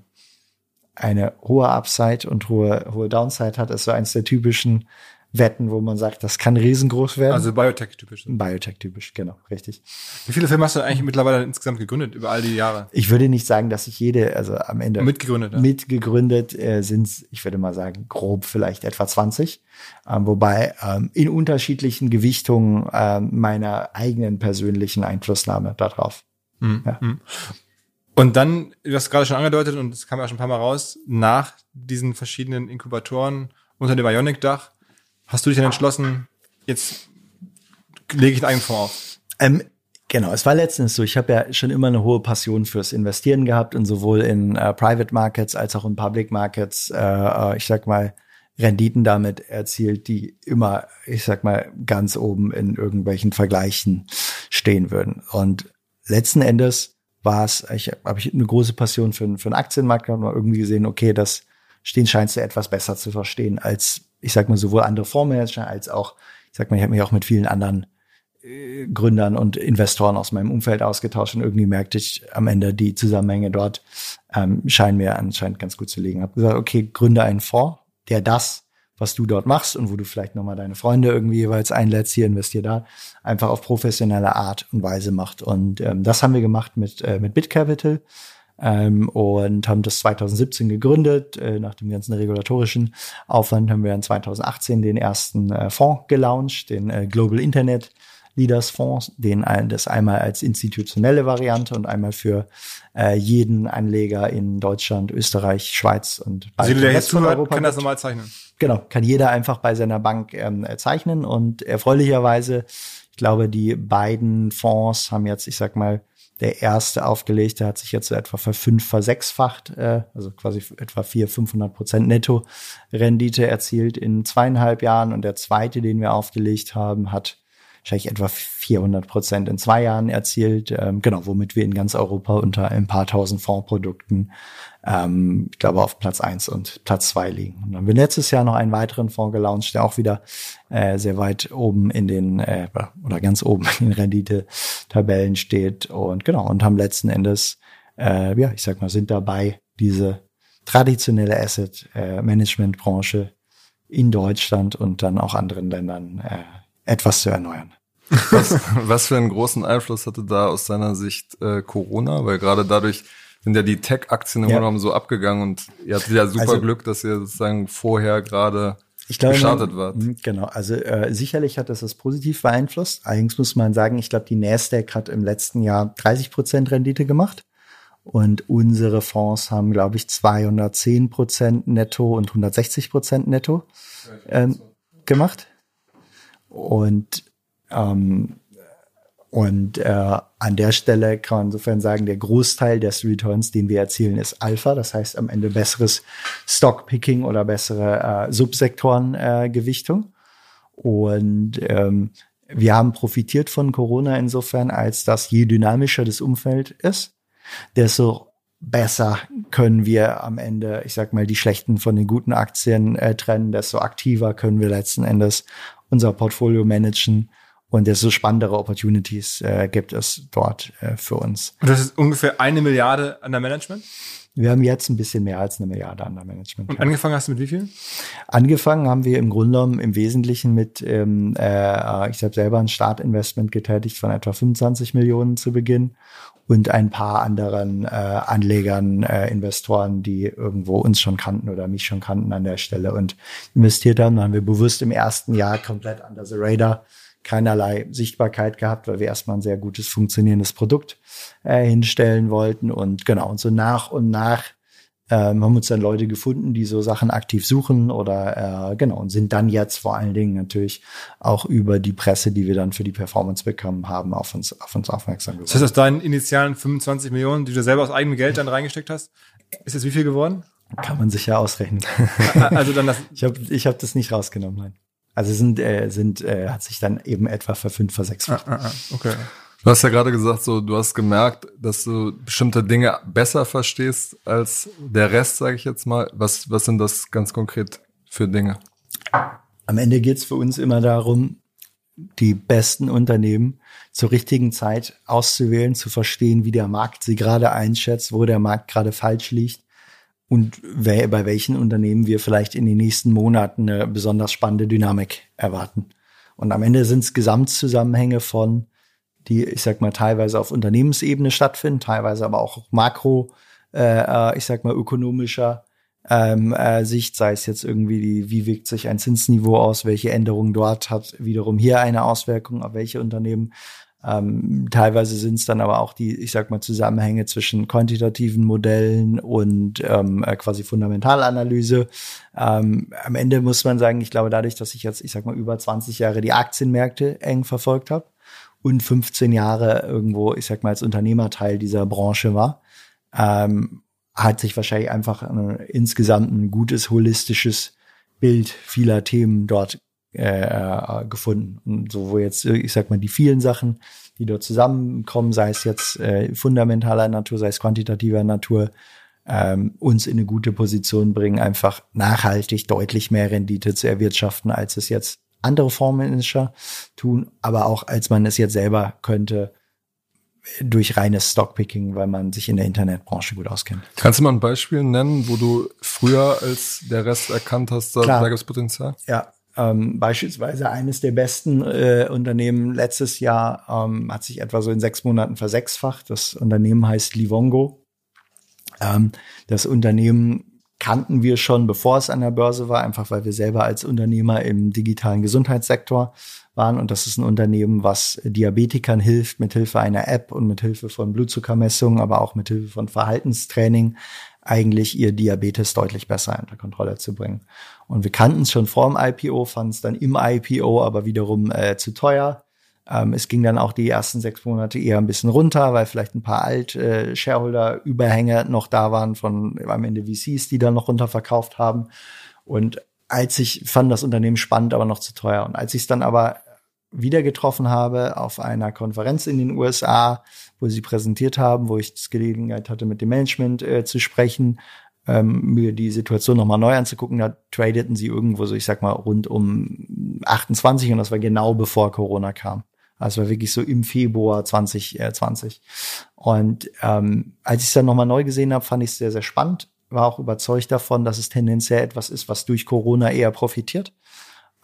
eine hohe Upside und hohe, hohe Downside hat, ist so eins der typischen wetten, wo man sagt, das kann riesengroß werden. Also Biotech-typisch. Biotech-typisch, genau, richtig. Wie viele Firmen hast du eigentlich mittlerweile insgesamt gegründet über all die Jahre? Ich würde nicht sagen, dass ich jede, also am Ende Mitgegründet, ja. mitgegründet äh, sind ich würde mal sagen, grob vielleicht etwa 20. Ähm, wobei ähm, in unterschiedlichen Gewichtungen ähm, meiner eigenen persönlichen Einflussnahme darauf. Mhm. Ja. Mhm. Und dann, du hast gerade schon angedeutet und das kam ja schon ein paar Mal raus, nach diesen verschiedenen Inkubatoren unter dem Ionic-Dach, hast du dich dann entschlossen, jetzt lege ich einen eigenen Fonds auf. Ähm, genau, es war letztens so, ich habe ja schon immer eine hohe Passion fürs Investieren gehabt und sowohl in äh, Private Markets als auch in Public Markets, äh, äh, ich sag mal, Renditen damit erzielt, die immer, ich sag mal, ganz oben in irgendwelchen Vergleichen stehen würden. Und letzten Endes war es, ich habe ich eine große Passion für, für den Aktienmarkt gehabt und irgendwie gesehen, okay, das stehen scheinst du etwas besser zu verstehen als, ich sag mal, sowohl andere Fondsmanager als auch, ich sag mal, ich habe mich auch mit vielen anderen äh, Gründern und Investoren aus meinem Umfeld ausgetauscht und irgendwie merkte ich am Ende die Zusammenhänge dort ähm, scheinen mir anscheinend ganz gut zu liegen. Habe gesagt, okay, gründe einen Fonds, der das, was du dort machst und wo du vielleicht nochmal deine Freunde irgendwie jeweils einlädst, hier investier da, einfach auf professionelle Art und Weise macht. Und ähm, das haben wir gemacht mit, äh, mit BitCapital ähm, und haben das 2017 gegründet. Äh, nach dem ganzen regulatorischen Aufwand haben wir in 2018 den ersten äh, Fonds gelauncht, den äh, Global Internet Leaders Fonds, den das einmal als institutionelle Variante und einmal für äh, jeden Anleger in Deutschland, Österreich, Schweiz und Also der Rest jetzt von zuhört, Europa kann das nochmal zeichnen. Genau, kann jeder einfach bei seiner Bank ähm, zeichnen und erfreulicherweise, ich glaube, die beiden Fonds haben jetzt, ich sag mal, der erste aufgelegt, der hat sich jetzt so etwa verfünf, versechsfacht, äh, also quasi etwa vier, 500 Prozent Netto-Rendite erzielt in zweieinhalb Jahren. Und der zweite, den wir aufgelegt haben, hat wahrscheinlich etwa 400 Prozent in zwei Jahren erzielt, ähm, genau, womit wir in ganz Europa unter ein paar tausend Fondsprodukten, ähm, ich glaube, auf Platz eins und Platz zwei liegen. Und dann haben wir letztes Jahr noch einen weiteren Fonds gelauncht, der auch wieder äh, sehr weit oben in den, äh, oder ganz oben in den Rendite-Tabellen steht und genau, und haben letzten Endes, äh, ja, ich sag mal, sind dabei, diese traditionelle Asset-Management-Branche in Deutschland und dann auch anderen Ländern äh, etwas zu erneuern. Was, was für einen großen Einfluss hatte da aus seiner Sicht äh, Corona? Weil gerade dadurch sind ja die Tech-Aktien im Ja. Grunde so abgegangen und ihr hattet ja super Also- Glück, dass ihr sozusagen vorher gerade Ich glaube, gestartet man- wart. Mhm, Genau, also äh, sicherlich hat das das positiv beeinflusst. Allerdings muss man sagen, ich glaube, die Nasdaq hat im letzten Jahr 30 Prozent Rendite gemacht und unsere Fonds haben, glaube ich, 210 Prozent netto und 160 Prozent netto ähm, gemacht. Und ähm, und äh, an der Stelle kann man insofern sagen, der Großteil des Returns, den wir erzielen, ist Alpha. Das heißt am Ende besseres Stockpicking oder bessere äh, Subsektorengewichtung. Und ähm, wir haben profitiert von Corona insofern, als dass je dynamischer das Umfeld ist, desto besser können wir am Ende, ich sag mal, die schlechten von den guten Aktien äh, trennen, desto aktiver können wir letzten Endes unser Portfolio managen und desto spannendere Opportunities äh, gibt es dort äh, für uns. Und das ist ungefähr eine Milliarde an der Management. Wir haben jetzt ein bisschen mehr als eine Milliarde an der Management. Und angefangen hast du mit wie viel? Angefangen haben wir im Grunde genommen im Wesentlichen mit, ähm, äh, ich habe selber ein Startinvestment getätigt von etwa 25 Millionen zu Beginn und ein paar anderen äh, Anlegern, äh, Investoren, die irgendwo uns schon kannten oder mich schon kannten an der Stelle und investiert haben. Da haben wir bewusst im ersten Jahr komplett under the radar keinerlei Sichtbarkeit gehabt, weil wir erstmal ein sehr gutes funktionierendes Produkt äh, hinstellen wollten und genau und so nach und nach ähm, haben uns dann Leute gefunden, die so Sachen aktiv suchen oder äh, genau und sind dann jetzt vor allen Dingen natürlich auch über die Presse, die wir dann für die Performance bekommen haben, auf uns auf uns aufmerksam geworden. Das heißt, aus deinen initialen 25 Millionen, die du selber aus eigenem Geld dann reingesteckt hast, ist das wie viel geworden? Kann man sich ja ausrechnen. Also dann das, Ich habe ich hab das nicht rausgenommen, nein. Also sind äh, sind äh, hat sich dann eben etwa verfünf, versechsfacht. ah, ah, okay. Du hast ja gerade gesagt, so du hast gemerkt, dass du bestimmte Dinge besser verstehst als der Rest, sage ich jetzt mal. Was was sind das ganz konkret für Dinge? Am Ende geht's für uns immer darum, die besten Unternehmen zur richtigen Zeit auszuwählen, zu verstehen, wie der Markt sie gerade einschätzt, wo der Markt gerade falsch liegt und bei welchen Unternehmen wir vielleicht in den nächsten Monaten eine besonders spannende Dynamik erwarten. Und am Ende sind es Gesamtzusammenhänge von, die, ich sag mal, teilweise auf Unternehmensebene stattfinden, teilweise aber auch makro, äh, äh, ich sag mal, ökonomischer ähm, äh, Sicht, sei es jetzt irgendwie die, wie wirkt sich ein Zinsniveau aus, welche Änderungen dort hat wiederum hier eine Auswirkung auf welche Unternehmen. Ähm, teilweise sind es dann aber auch die, ich sag mal, Zusammenhänge zwischen quantitativen Modellen und ähm, äh, quasi Fundamentalanalyse. Ähm, am Ende muss man sagen, ich glaube, dadurch, dass ich jetzt, ich sag mal, über 20 Jahre die Aktienmärkte eng verfolgt habe und 15 Jahre irgendwo, ich sag mal, als Unternehmer Teil dieser Branche war, ähm, hat sich wahrscheinlich einfach ein, insgesamt ein gutes holistisches Bild vieler Themen dort äh, äh, gefunden. Und so wo jetzt, ich sag mal, die vielen Sachen, die dort zusammenkommen, sei es jetzt äh, fundamentaler Natur, sei es quantitativer Natur, ähm, uns in eine gute Position bringen, einfach nachhaltig deutlich mehr Rendite zu erwirtschaften, als es jetzt andere Fondsmanager tun, aber auch als man es jetzt selber könnte durch reines Stockpicking, weil man sich in der Internetbranche gut auskennt. Kannst du mal ein Beispiel nennen, wo du früher als der Rest erkannt hast, da, da gibt es Potenzial? Ja, ähm, beispielsweise eines der besten äh, Unternehmen letztes Jahr ähm, hat sich etwa so in sechs Monaten versechsfacht. Das Unternehmen heißt Livongo. Ähm, das Unternehmen kannten wir schon, bevor es an der Börse war, einfach weil wir selber als Unternehmer im digitalen Gesundheitssektor waren. Und das ist ein Unternehmen, was Diabetikern hilft, mit Hilfe einer App und mit Hilfe von Blutzuckermessungen, aber auch mit Hilfe von Verhaltenstraining eigentlich ihr Diabetes deutlich besser unter Kontrolle zu bringen. Und wir kannten es schon vor dem IPO, fanden es dann im IPO aber wiederum äh, zu teuer. Ähm, es ging dann auch die ersten sechs Monate eher ein bisschen runter, weil vielleicht ein paar Alt-Shareholder-Überhänge äh, noch da waren von am Ende VCs, die dann noch runterverkauft haben. Und als ich fand das Unternehmen spannend, aber noch zu teuer. Und als ich es dann aber wieder getroffen habe auf einer Konferenz in den USA, wo sie präsentiert haben, wo ich das Gelegenheit hatte, mit dem Management äh, zu sprechen, ähm, mir die Situation nochmal neu anzugucken, da tradeten sie irgendwo so, ich sag mal, rund um 28 und das war genau bevor Corona kam. Also war wirklich so im Februar 2020. Und ähm, als ich es dann nochmal neu gesehen habe, fand ich es sehr, sehr spannend. War auch überzeugt davon, dass es tendenziell etwas ist, was durch Corona eher profitiert.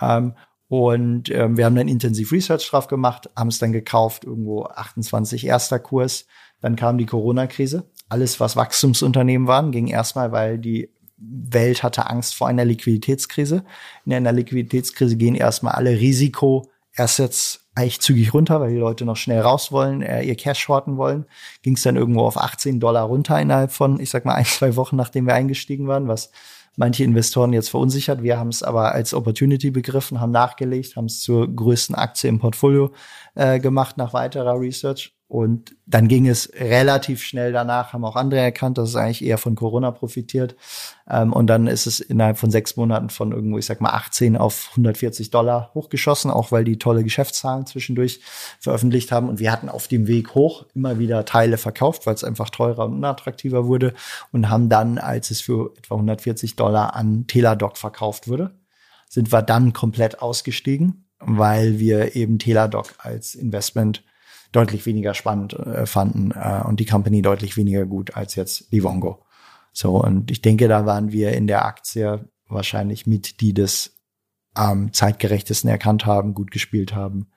Ähm, und ähm, wir haben dann intensiv Research drauf gemacht, haben es dann gekauft, irgendwo 28 erster Kurs. Dann kam die Corona-Krise. Alles, was Wachstumsunternehmen waren, ging erstmal, weil die Welt hatte Angst vor einer Liquiditätskrise. In einer Liquiditätskrise gehen erstmal alle Risiko-Assets eigentlich zügig runter, weil die Leute noch schnell raus wollen, äh, ihr Cash shorten wollen. Ging es dann irgendwo auf 18 Dollar runter innerhalb von, ich sag mal, ein, zwei Wochen, nachdem wir eingestiegen waren, was manche Investoren jetzt verunsichert. Wir haben es aber als Opportunity begriffen, haben nachgelegt, haben es zur größten Aktie im Portfolio äh, gemacht nach weiterer Research und dann ging es relativ schnell danach, haben auch andere erkannt, dass es eigentlich eher von Corona profitiert. Ähm, und dann ist es innerhalb von sechs Monaten von irgendwo, ich sag mal, 18 auf 140 Dollar hochgeschossen, auch weil die tolle Geschäftszahlen zwischendurch veröffentlicht haben. Und wir hatten auf dem Weg hoch immer wieder Teile verkauft, weil es einfach teurer und unattraktiver wurde. Und haben dann, als es für etwa 140 Dollar an Teladoc verkauft wurde, sind wir dann komplett ausgestiegen, weil wir eben Teladoc als Investment deutlich weniger spannend äh, fanden äh, und die Company deutlich weniger gut als jetzt Livongo. So, und ich denke, da waren wir in der Aktie wahrscheinlich mit, die das am ähm, zeitgerechtesten erkannt haben, gut gespielt haben.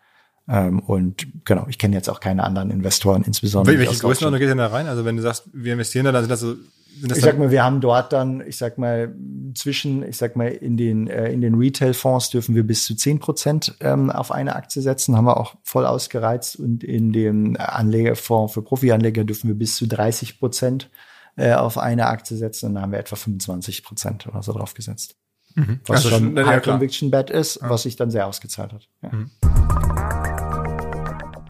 Ähm, und genau, ich kenne jetzt auch keine anderen Investoren, insbesondere. Welche Größenordnung geht denn da rein? Also wenn du sagst, wir investieren da, dann sind das so ich sag mal, wir haben dort dann, ich sag mal, zwischen, ich sag mal, in den, äh, in den Retail-Fonds dürfen wir bis zu zehn Prozent ähm, auf eine Aktie setzen, haben wir auch voll ausgereizt. Und in dem Anlegerfonds für Profi-Anleger dürfen wir bis zu 30 Prozent äh, auf eine Aktie setzen. Und dann haben wir etwa 25 Prozent oder so drauf gesetzt. Mhm. Was also schon ein High Conviction Bet ist, ja. was sich dann sehr ausgezahlt hat. Ja. Mhm.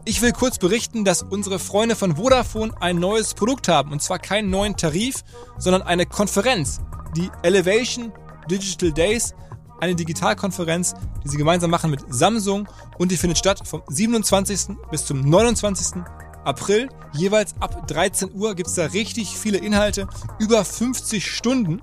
Ich will kurz berichten, dass unsere Freunde von Vodafone ein neues Produkt haben. Und zwar keinen neuen Tarif, sondern eine Konferenz. Die Elevation Digital Days. Eine Digitalkonferenz, die sie gemeinsam machen mit Samsung. Und die findet statt vom 27. bis zum 29. April. Jeweils ab 13 Uhr gibt's da richtig viele Inhalte, über 50 Stunden.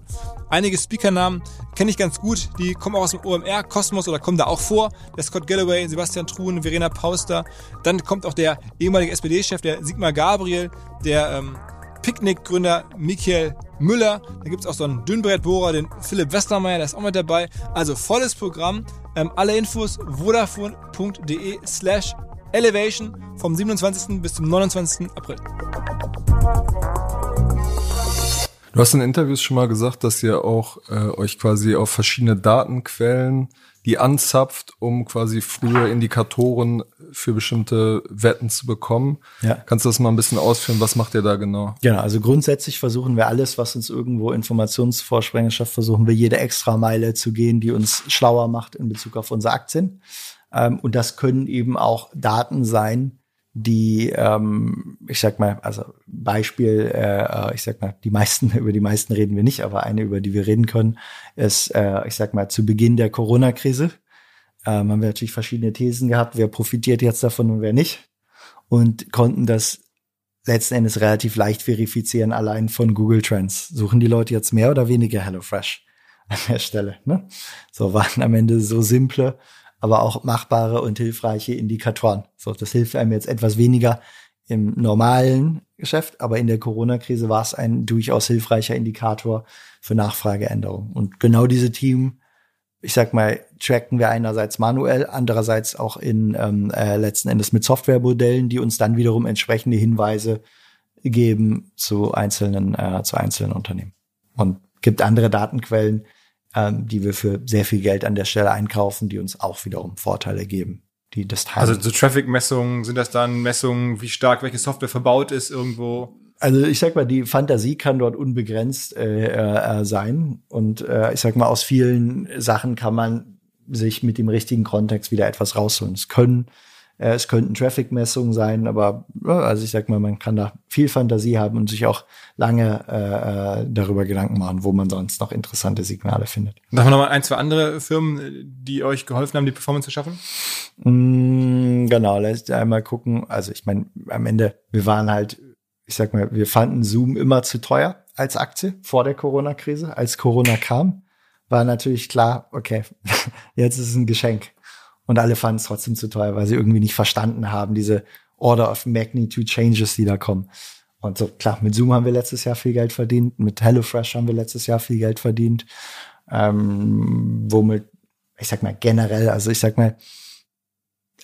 Einige Speakernamen kenne ich ganz gut, die kommen auch aus dem OMR, Kosmos oder kommen da auch vor. Der Scott Galloway, Sebastian Truhen, Verena Pauster. Dann kommt auch der ehemalige SPD-Chef, der Sigmar Gabriel, der ähm, Picknick-Gründer Michael Müller. Da gibt's auch so einen Dünnbrettbohrer, den Philipp Westermeier, der ist auch mit dabei. Also volles Programm. Ähm, alle Infos vodafone.de slash elevation vom 27. bis zum 29. April. Du hast in Interviews schon mal gesagt, dass ihr auch äh, euch quasi auf verschiedene Datenquellen die anzapft, um quasi frühe Indikatoren für bestimmte Wetten zu bekommen. Ja. Kannst du das mal ein bisschen ausführen? Was macht ihr da genau? Genau, also grundsätzlich versuchen wir alles, was uns irgendwo Informationsvorsprengend schafft, versuchen wir jede extra Meile zu gehen, die uns schlauer macht in Bezug auf unsere Aktien. Ähm, und das können eben auch Daten sein, die, ähm, ich sag mal, also Beispiel, äh, ich sag mal, die meisten, über die meisten reden wir nicht, aber eine, über die wir reden können, ist, äh, ich sag mal, zu Beginn der Corona-Krise ähm, haben wir natürlich verschiedene Thesen gehabt, wer profitiert jetzt davon und wer nicht und konnten das letzten Endes relativ leicht verifizieren, allein von Google Trends. Suchen die Leute jetzt mehr oder weniger HelloFresh an der Stelle? Ne? So waren am Ende so simple aber auch machbare und hilfreiche Indikatoren. So, das hilft einem jetzt etwas weniger im normalen Geschäft, aber in der Corona-Krise war es ein durchaus hilfreicher Indikator für Nachfrageänderungen. Und genau diese Team, ich sag mal, tracken wir einerseits manuell, andererseits auch in ähm, äh, letzten Endes mit Softwaremodellen, die uns dann wiederum entsprechende Hinweise geben zu einzelnen äh, zu einzelnen Unternehmen. Und gibt andere Datenquellen, ähm, die wir für sehr viel Geld an der Stelle einkaufen, die uns auch wiederum Vorteile geben. Die das teilen. Also so Traffic-Messungen, sind das dann Messungen, wie stark welche Software verbaut ist irgendwo? Also ich sag mal, die Fantasie kann dort unbegrenzt äh, äh, sein. Und äh, ich sag mal, aus vielen Sachen kann man sich mit dem richtigen Kontext wieder etwas rausholen. Es können es könnten Traffic-Messungen sein, aber also ich sag mal, man kann da viel Fantasie haben und sich auch lange äh, äh, darüber Gedanken machen, wo man sonst noch interessante Signale findet. Haben wir noch mal ein, zwei andere Firmen, die euch geholfen haben, die Performance zu schaffen? Mm, genau, lässt einmal gucken. Also ich meine, am Ende, wir waren halt, ich sag mal, wir fanden Zoom immer zu teuer als Aktie vor der Corona-Krise. Als Corona kam, war natürlich klar, okay, jetzt ist es ein Geschenk. Und alle fanden es trotzdem zu teuer, weil sie irgendwie nicht verstanden haben, diese Order of Magnitude Changes, die da kommen. Und so, klar, mit Zoom haben wir letztes Jahr viel Geld verdient, mit HelloFresh haben wir letztes Jahr viel Geld verdient. Ähm, womit, ich sag mal, generell, also ich sag mal,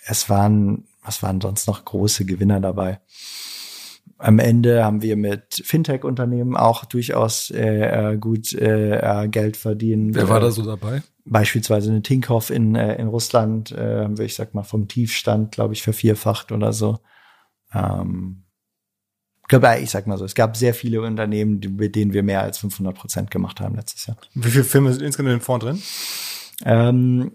es waren, was waren sonst noch große Gewinner dabei? Am Ende haben wir mit Fintech-Unternehmen auch durchaus äh, äh gut äh, äh, Geld verdient. Wer war da so dabei? Beispielsweise eine Tinkoff in, äh, in Russland, äh, haben wir, ich sag mal, vom Tiefstand, glaube ich, vervierfacht oder so. Ähm, ich glaube, ich sag mal so, es gab sehr viele Unternehmen, mit denen wir mehr als 500 Prozent gemacht haben letztes Jahr. Wie viele Firmen sind insgesamt in dem Fonds drin? Ähm,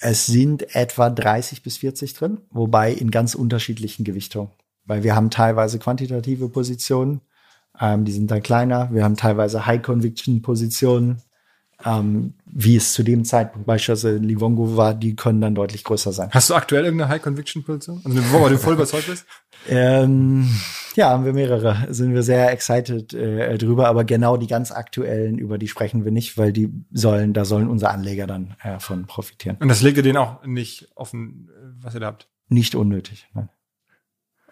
es sind etwa 30 bis 40 drin, wobei in ganz unterschiedlichen Gewichtungen. Weil wir haben teilweise quantitative Positionen, ähm, die sind dann kleiner. Wir haben teilweise High-Conviction-Positionen, ähm, wie es zu dem Zeitpunkt beispielsweise Livongo war, die können dann deutlich größer sein. Hast du aktuell irgendeine High-Conviction-Position? Also wo du voll überzeugt bist? Ähm, ja, haben wir mehrere. Sind wir sehr excited äh, drüber, aber genau die ganz aktuellen, über die sprechen wir nicht, weil die sollen, da sollen unsere Anleger dann äh, von profitieren. Und das legt ihr denen auch nicht offen, was ihr da habt? Nicht unnötig. Nein.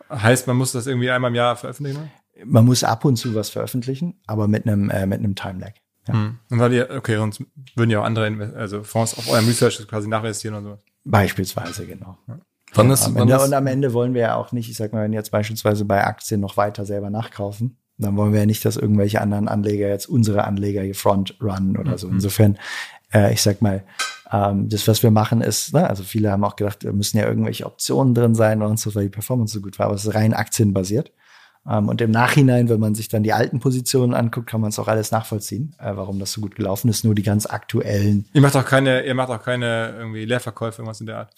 Heißt, man muss das irgendwie einmal im Jahr veröffentlichen? Man muss ab und zu was veröffentlichen, aber mit einem äh, mit einem Time-Lag. Ja. Hm. Und weil ihr, okay, sonst würden ja auch andere also Fonds auf eurem Research quasi nachinvestieren und so. Beispielsweise, genau. Ja. Wann ist, am wann Ende, ist, und am Ende wollen wir ja auch nicht, ich sag mal, wenn jetzt beispielsweise bei Aktien noch weiter selber nachkaufen, dann wollen wir ja nicht, dass irgendwelche anderen Anleger jetzt unsere Anleger hier front runnen oder so. Mhm. Insofern, äh, ich sag mal, ähm, das, was wir machen, ist, ne, also viele haben auch gedacht, da müssen ja irgendwelche Optionen drin sein und so, weil die Performance so gut war, aber es ist rein aktienbasiert. Ähm, und im Nachhinein, wenn man sich dann die alten Positionen anguckt, kann man es auch alles nachvollziehen, äh, warum das so gut gelaufen ist. Nur die ganz aktuellen. Ihr macht auch keine, ihr macht auch keine irgendwie Leerverkäufe, irgendwas in der Art.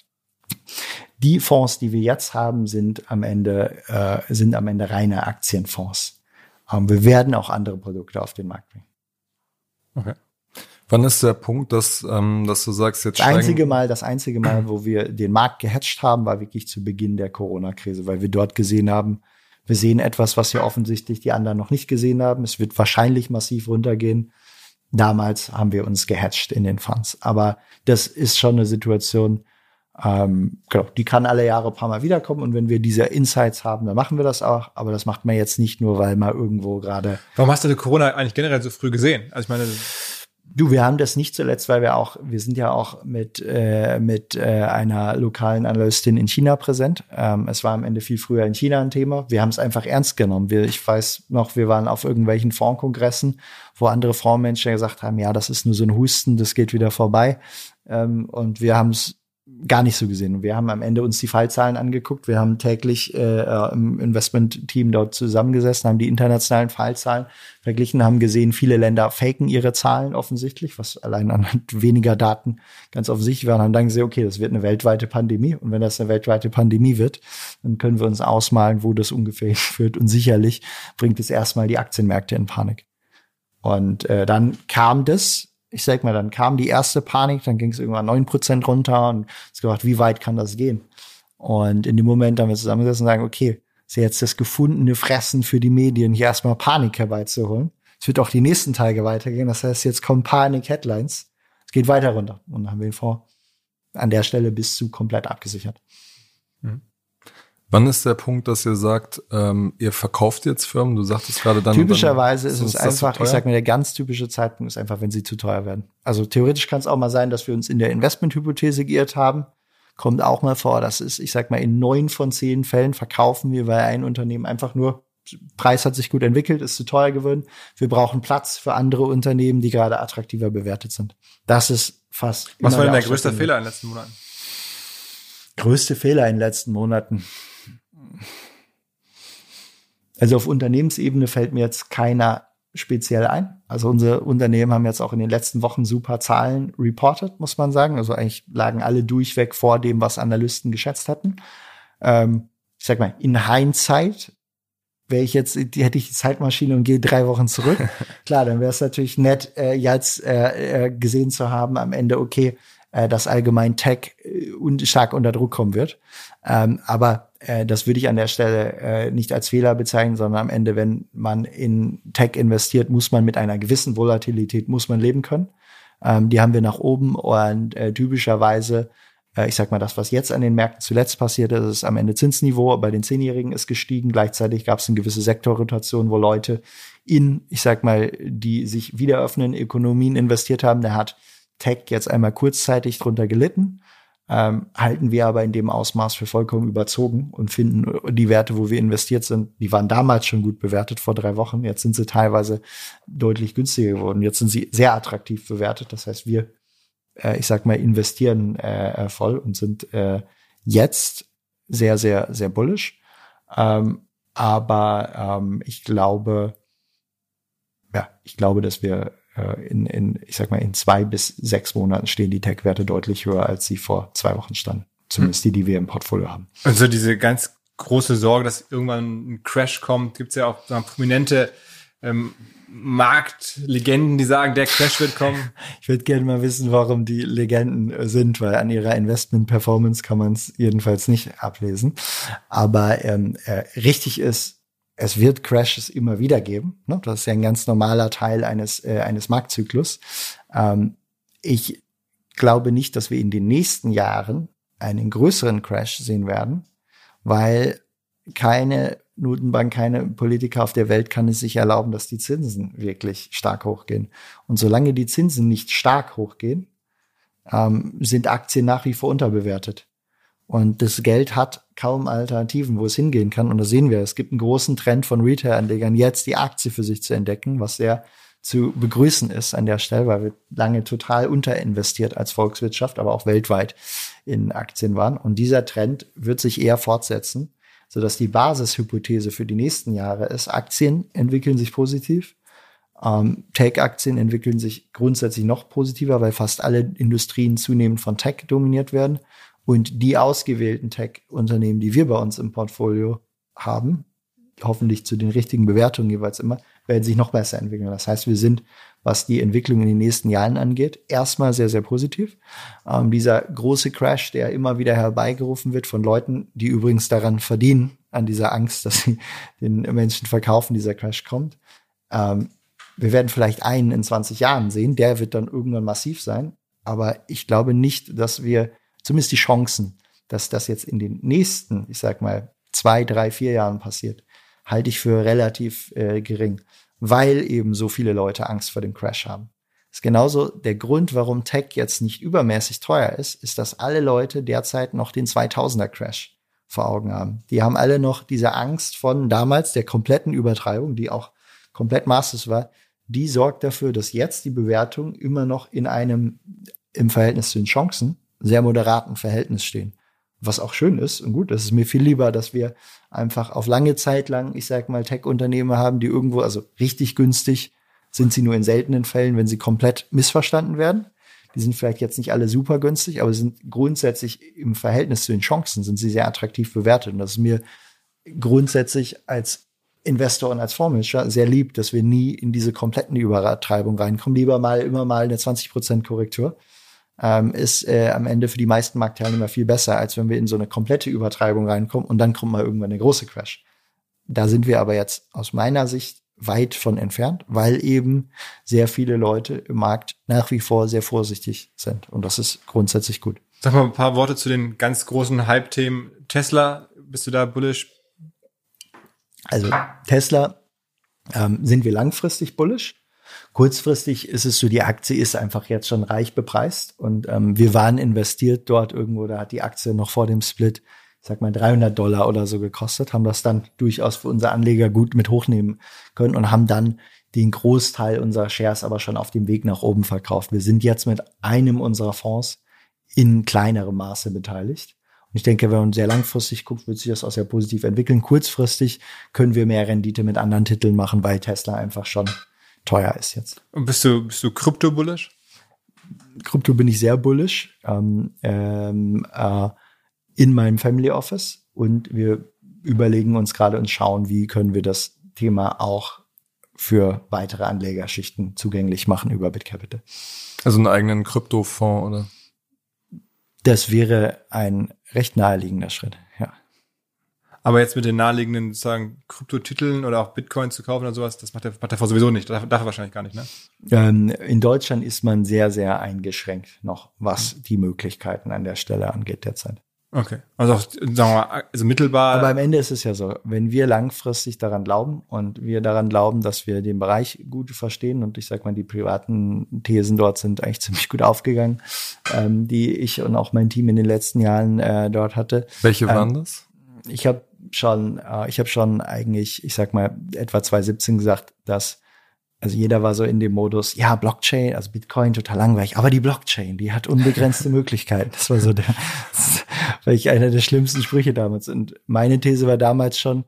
Die Fonds, die wir jetzt haben, sind am Ende, äh, sind am Ende reine Aktienfonds. Ähm, wir werden auch andere Produkte auf den Markt bringen. Okay. Wann ist der Punkt, dass, ähm, dass du sagst, jetzt das einzige Mal, das einzige Mal, wo wir den Markt gehatcht haben, war wirklich zu Beginn der Corona-Krise, weil wir dort gesehen haben, wir sehen etwas, was ja offensichtlich die anderen noch nicht gesehen haben. Es wird wahrscheinlich massiv runtergehen. Damals haben wir uns gehatcht in den Funds. Aber das ist schon eine Situation, Ähm, genau, die kann alle Jahre ein paar Mal wiederkommen und wenn wir diese Insights haben, dann machen wir das auch. Aber das macht man jetzt nicht nur, weil mal irgendwo gerade. Warum hast du Corona eigentlich generell so früh gesehen? Also ich meine, Du, wir haben das nicht zuletzt, weil wir auch, wir sind ja auch mit, äh, mit äh, einer lokalen Analystin in China präsent. Ähm, es war am Ende viel früher in China ein Thema. Wir haben es einfach ernst genommen. Wir, ich weiß noch, wir waren auf irgendwelchen Fondskongressen, wo andere Fondsmenschen gesagt haben, ja, das ist nur so ein Husten, das geht wieder vorbei. Ähm, und wir haben es gar nicht so gesehen. Wir haben am Ende uns die Fallzahlen angeguckt. Wir haben täglich äh, im Investment-Team dort zusammengesessen, haben die internationalen Fallzahlen verglichen, haben gesehen, viele Länder faken ihre Zahlen offensichtlich, was allein anhand weniger Daten ganz offensichtlich war. Und haben dann gesehen, okay, das wird eine weltweite Pandemie. Und wenn das eine weltweite Pandemie wird, dann können wir uns ausmalen, wo das ungefähr führt. Und sicherlich bringt es erstmal die Aktienmärkte in Panik. Und äh, dann kam das ich sag mal, dann kam die erste Panik, dann ging es irgendwann neun Prozent runter und es gedacht, wie weit kann das gehen? Und in dem Moment haben wir zusammengesessen und sagen, okay, ist jetzt das gefundene Fressen für die Medien, hier erstmal Panik herbeizuholen. Es wird auch die nächsten Tage weitergehen. Das heißt, jetzt kommen Panik-Headlines. Es geht weiter runter. Und dann haben wir ihn vor an der Stelle bis zu komplett abgesichert. Mhm. Wann ist der Punkt, dass ihr sagt, ähm, ihr verkauft jetzt Firmen? Du sagtest gerade dann. Typischerweise dann, ist es einfach, ich sag mir, der ganz typische Zeitpunkt ist einfach, wenn sie zu teuer werden. Also theoretisch kann es auch mal sein, dass wir uns in der Investmenthypothese geirrt haben. Kommt auch mal vor. Das ist, ich sag mal, in neun von zehn Fällen verkaufen wir, weil ein Unternehmen einfach nur Preis hat sich gut entwickelt, ist zu teuer geworden. Wir brauchen Platz für andere Unternehmen, die gerade attraktiver bewertet sind. Das ist fast. Was war denn der größte Fehler in den letzten Monaten? Größte Fehler in den letzten Monaten. Also auf Unternehmensebene fällt mir jetzt keiner speziell ein. Also unsere Unternehmen haben jetzt auch in den letzten Wochen super Zahlen reported, muss man sagen. Also eigentlich lagen alle durchweg vor dem, was Analysten geschätzt hatten. Ähm, ich sag mal, in Hindsight wäre ich jetzt, die hätte ich die Zeitmaschine und gehe drei Wochen zurück. Klar, dann wäre es natürlich nett, äh, jetzt äh, äh, gesehen zu haben am Ende, okay, äh, dass allgemein Tech äh, stark unter Druck kommen wird. Ähm, aber äh, das würde ich an der Stelle äh, nicht als Fehler bezeichnen, sondern am Ende, wenn man in Tech investiert, muss man mit einer gewissen Volatilität muss man leben können. Ähm, die haben wir nach oben und äh, typischerweise äh, ich sag mal, das, was jetzt an den Märkten zuletzt passiert ist, ist am Ende Zinsniveau bei den Zehnjährigen ist gestiegen. Gleichzeitig gab es eine gewisse Sektorrotation, wo Leute in, ich sag mal, die sich wieder öffnenden Ökonomien investiert haben. Der hat Tech jetzt einmal kurzzeitig drunter gelitten, ähm, halten wir aber in dem Ausmaß für vollkommen überzogen und finden die Werte, wo wir investiert sind, die waren damals schon gut bewertet vor drei Wochen. Jetzt sind sie teilweise deutlich günstiger geworden. Jetzt sind sie sehr attraktiv bewertet. Das heißt, wir, äh, ich sag mal, investieren äh, voll und sind äh, jetzt sehr, sehr, sehr bullish. Ähm, aber ähm, ich glaube, ja, ich glaube, dass wir äh, in, in, ich sag mal, in zwei bis sechs Monaten stehen die Tech-Werte deutlich höher, als sie vor zwei Wochen standen. Zumindest die, die wir im Portfolio haben. Also diese ganz große Sorge, dass irgendwann ein Crash kommt, gibt es ja auch prominente ähm, Marktlegenden, die sagen, der Crash wird kommen. Ich würde gerne mal wissen, warum die Legenden äh, sind, weil an ihrer Investment-Performance kann man es jedenfalls nicht ablesen. Aber ähm, äh, richtig ist, es wird Crashes immer wieder geben. Ne? Das ist ja ein ganz normaler Teil eines, äh, eines Marktzyklus. Ähm, ich glaube nicht, dass wir in den nächsten Jahren einen größeren Crash sehen werden, weil keine Notenbank, keine Politiker auf der Welt kann es sich erlauben, dass die Zinsen wirklich stark hochgehen. Und solange die Zinsen nicht stark hochgehen, ähm, sind Aktien nach wie vor unterbewertet. Und das Geld hat kaum Alternativen, wo es hingehen kann. Und da sehen wir, es gibt einen großen Trend von Retail-Anlegern, jetzt die Aktie für sich zu entdecken, was sehr zu begrüßen ist an der Stelle, weil wir lange total unterinvestiert als Volkswirtschaft, aber auch weltweit in Aktien waren. Und dieser Trend wird sich eher fortsetzen, sodass die Basishypothese für die nächsten Jahre ist, Aktien entwickeln sich positiv. Ähm, Tech-Aktien entwickeln sich grundsätzlich noch positiver, weil fast alle Industrien zunehmend von Tech dominiert werden. Und die ausgewählten Tech-Unternehmen, die wir bei uns im Portfolio haben, hoffentlich zu den richtigen Bewertungen jeweils immer, werden sich noch besser entwickeln. Das heißt, wir sind, was die Entwicklung in den nächsten Jahren angeht, erstmal sehr, sehr positiv. Ähm, dieser große Crash, der immer wieder herbeigerufen wird von Leuten, die übrigens daran verdienen, an dieser Angst, dass sie den Menschen verkaufen, dieser Crash kommt. Ähm, wir werden vielleicht einen in 20 Jahren sehen, der wird dann irgendwann massiv sein. Aber ich glaube nicht, dass wir zumindest die Chancen, dass das jetzt in den nächsten, ich sag mal, zwei, drei, vier Jahren passiert, halte ich für relativ äh, gering, weil eben so viele Leute Angst vor dem Crash haben. Das ist genauso der Grund, warum Tech jetzt nicht übermäßig teuer ist, ist, dass alle Leute derzeit noch den 2000er Crash vor Augen haben. Die haben alle noch diese Angst von damals der kompletten Übertreibung, die auch komplett maßlos war. Die sorgt dafür, dass jetzt die Bewertungen immer noch in einem im Verhältnis zu den Chancen sehr moderaten Verhältnis stehen was auch schön ist und gut. Das ist mir viel lieber, dass wir einfach auf lange Zeit lang, ich sag mal, Tech-Unternehmen haben, die irgendwo, also richtig günstig sind sie nur in seltenen Fällen, wenn sie komplett missverstanden werden. Die sind vielleicht jetzt nicht alle super günstig, aber sind grundsätzlich im Verhältnis zu den Chancen sind sie sehr attraktiv bewertet. Und das ist mir grundsätzlich als Investor und als Fondsmanager sehr lieb, dass wir nie in diese kompletten Übertreibung reinkommen. Lieber mal immer mal eine 20% Korrektur ähm, ist äh, am Ende für die meisten Marktteilnehmer viel besser, als wenn wir in so eine komplette Übertreibung reinkommen und dann kommt mal irgendwann der große Crash. Da sind wir aber jetzt aus meiner Sicht weit von entfernt, weil eben sehr viele Leute im Markt nach wie vor sehr vorsichtig sind. Und das ist grundsätzlich gut. Sag mal ein paar Worte zu den ganz großen Hype-Themen. Tesla, bist du da bullish? Also Tesla ähm, sind wir langfristig bullish. Kurzfristig ist es so, die Aktie ist einfach jetzt schon reich bepreist und ähm, wir waren investiert dort irgendwo, da hat die Aktie noch vor dem Split, sag mal 300 Dollar oder so gekostet, haben das dann durchaus für unsere Anleger gut mit hochnehmen können und haben dann den Großteil unserer Shares aber schon auf dem Weg nach oben verkauft. Wir sind jetzt mit einem unserer Fonds in kleinerem Maße beteiligt. Und ich denke, wenn man sehr langfristig guckt, wird sich das auch sehr positiv entwickeln. Kurzfristig können wir mehr Rendite mit anderen Titeln machen, weil Tesla einfach schon teuer ist jetzt. Und bist du, bist du Krypto-bullish? Krypto bin ich sehr bullish ähm, ähm, äh, in meinem Family Office und wir überlegen uns gerade und schauen, wie können wir das Thema auch für weitere Anlegerschichten zugänglich machen über BitCapital. Also einen eigenen Kryptofonds oder? Das wäre ein recht naheliegender Schritt. Aber jetzt mit den naheliegenden sozusagen Kryptotiteln oder auch Bitcoin zu kaufen oder sowas, das macht der, macht der sowieso nicht. Das darf er wahrscheinlich gar nicht, ne? Ähm, in Deutschland ist man sehr, sehr eingeschränkt noch, was die Möglichkeiten an der Stelle angeht derzeit. Okay. Also auch, sagen wir mal, also mittelbar. Aber am Ende ist es ja so, wenn wir langfristig daran glauben und wir daran glauben, dass wir den Bereich gut verstehen und ich sag mal, die privaten Thesen dort sind eigentlich ziemlich gut aufgegangen, ähm, die ich und auch mein Team in den letzten Jahren äh, dort hatte. Welche waren ähm, das? Ich habe schon, äh, ich habe schon eigentlich, ich sag mal, etwa 2017 gesagt, dass also jeder war so in dem Modus, ja, Blockchain, also Bitcoin total langweilig, aber die Blockchain, die hat unbegrenzte Möglichkeiten. Das war so der, weil ich einer der schlimmsten Sprüche damals. Und meine These war damals schon,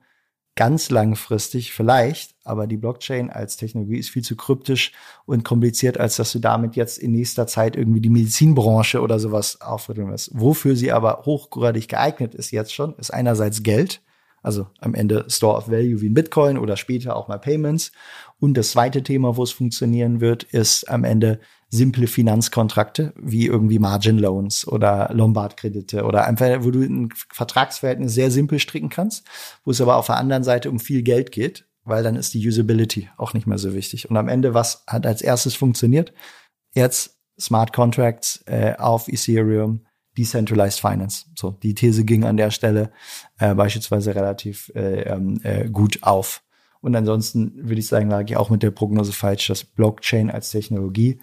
ganz langfristig vielleicht, aber die Blockchain als Technologie ist viel zu kryptisch und kompliziert, als dass du damit jetzt in nächster Zeit irgendwie die Medizinbranche oder sowas aufrütteln wirst. Wofür sie aber hochgradig geeignet ist jetzt schon, ist einerseits Geld also am Ende Store of Value wie ein Bitcoin oder später auch mal Payments. Und das zweite Thema, wo es funktionieren wird, ist am Ende simple Finanzkontrakte wie irgendwie Margin Loans oder Lombard-Kredite oder einfach, wo du ein Vertragsverhältnis sehr simpel stricken kannst, wo es aber auf der anderen Seite um viel Geld geht, weil dann ist die Usability auch nicht mehr so wichtig. Und am Ende, was hat als erstes funktioniert? Jetzt Smart Contracts äh, auf Ethereum, Decentralized Finance. So, die These ging an der Stelle äh, beispielsweise relativ äh, ähm, äh, gut auf. Und ansonsten würde ich sagen, lag ich auch mit der Prognose falsch, dass Blockchain als Technologie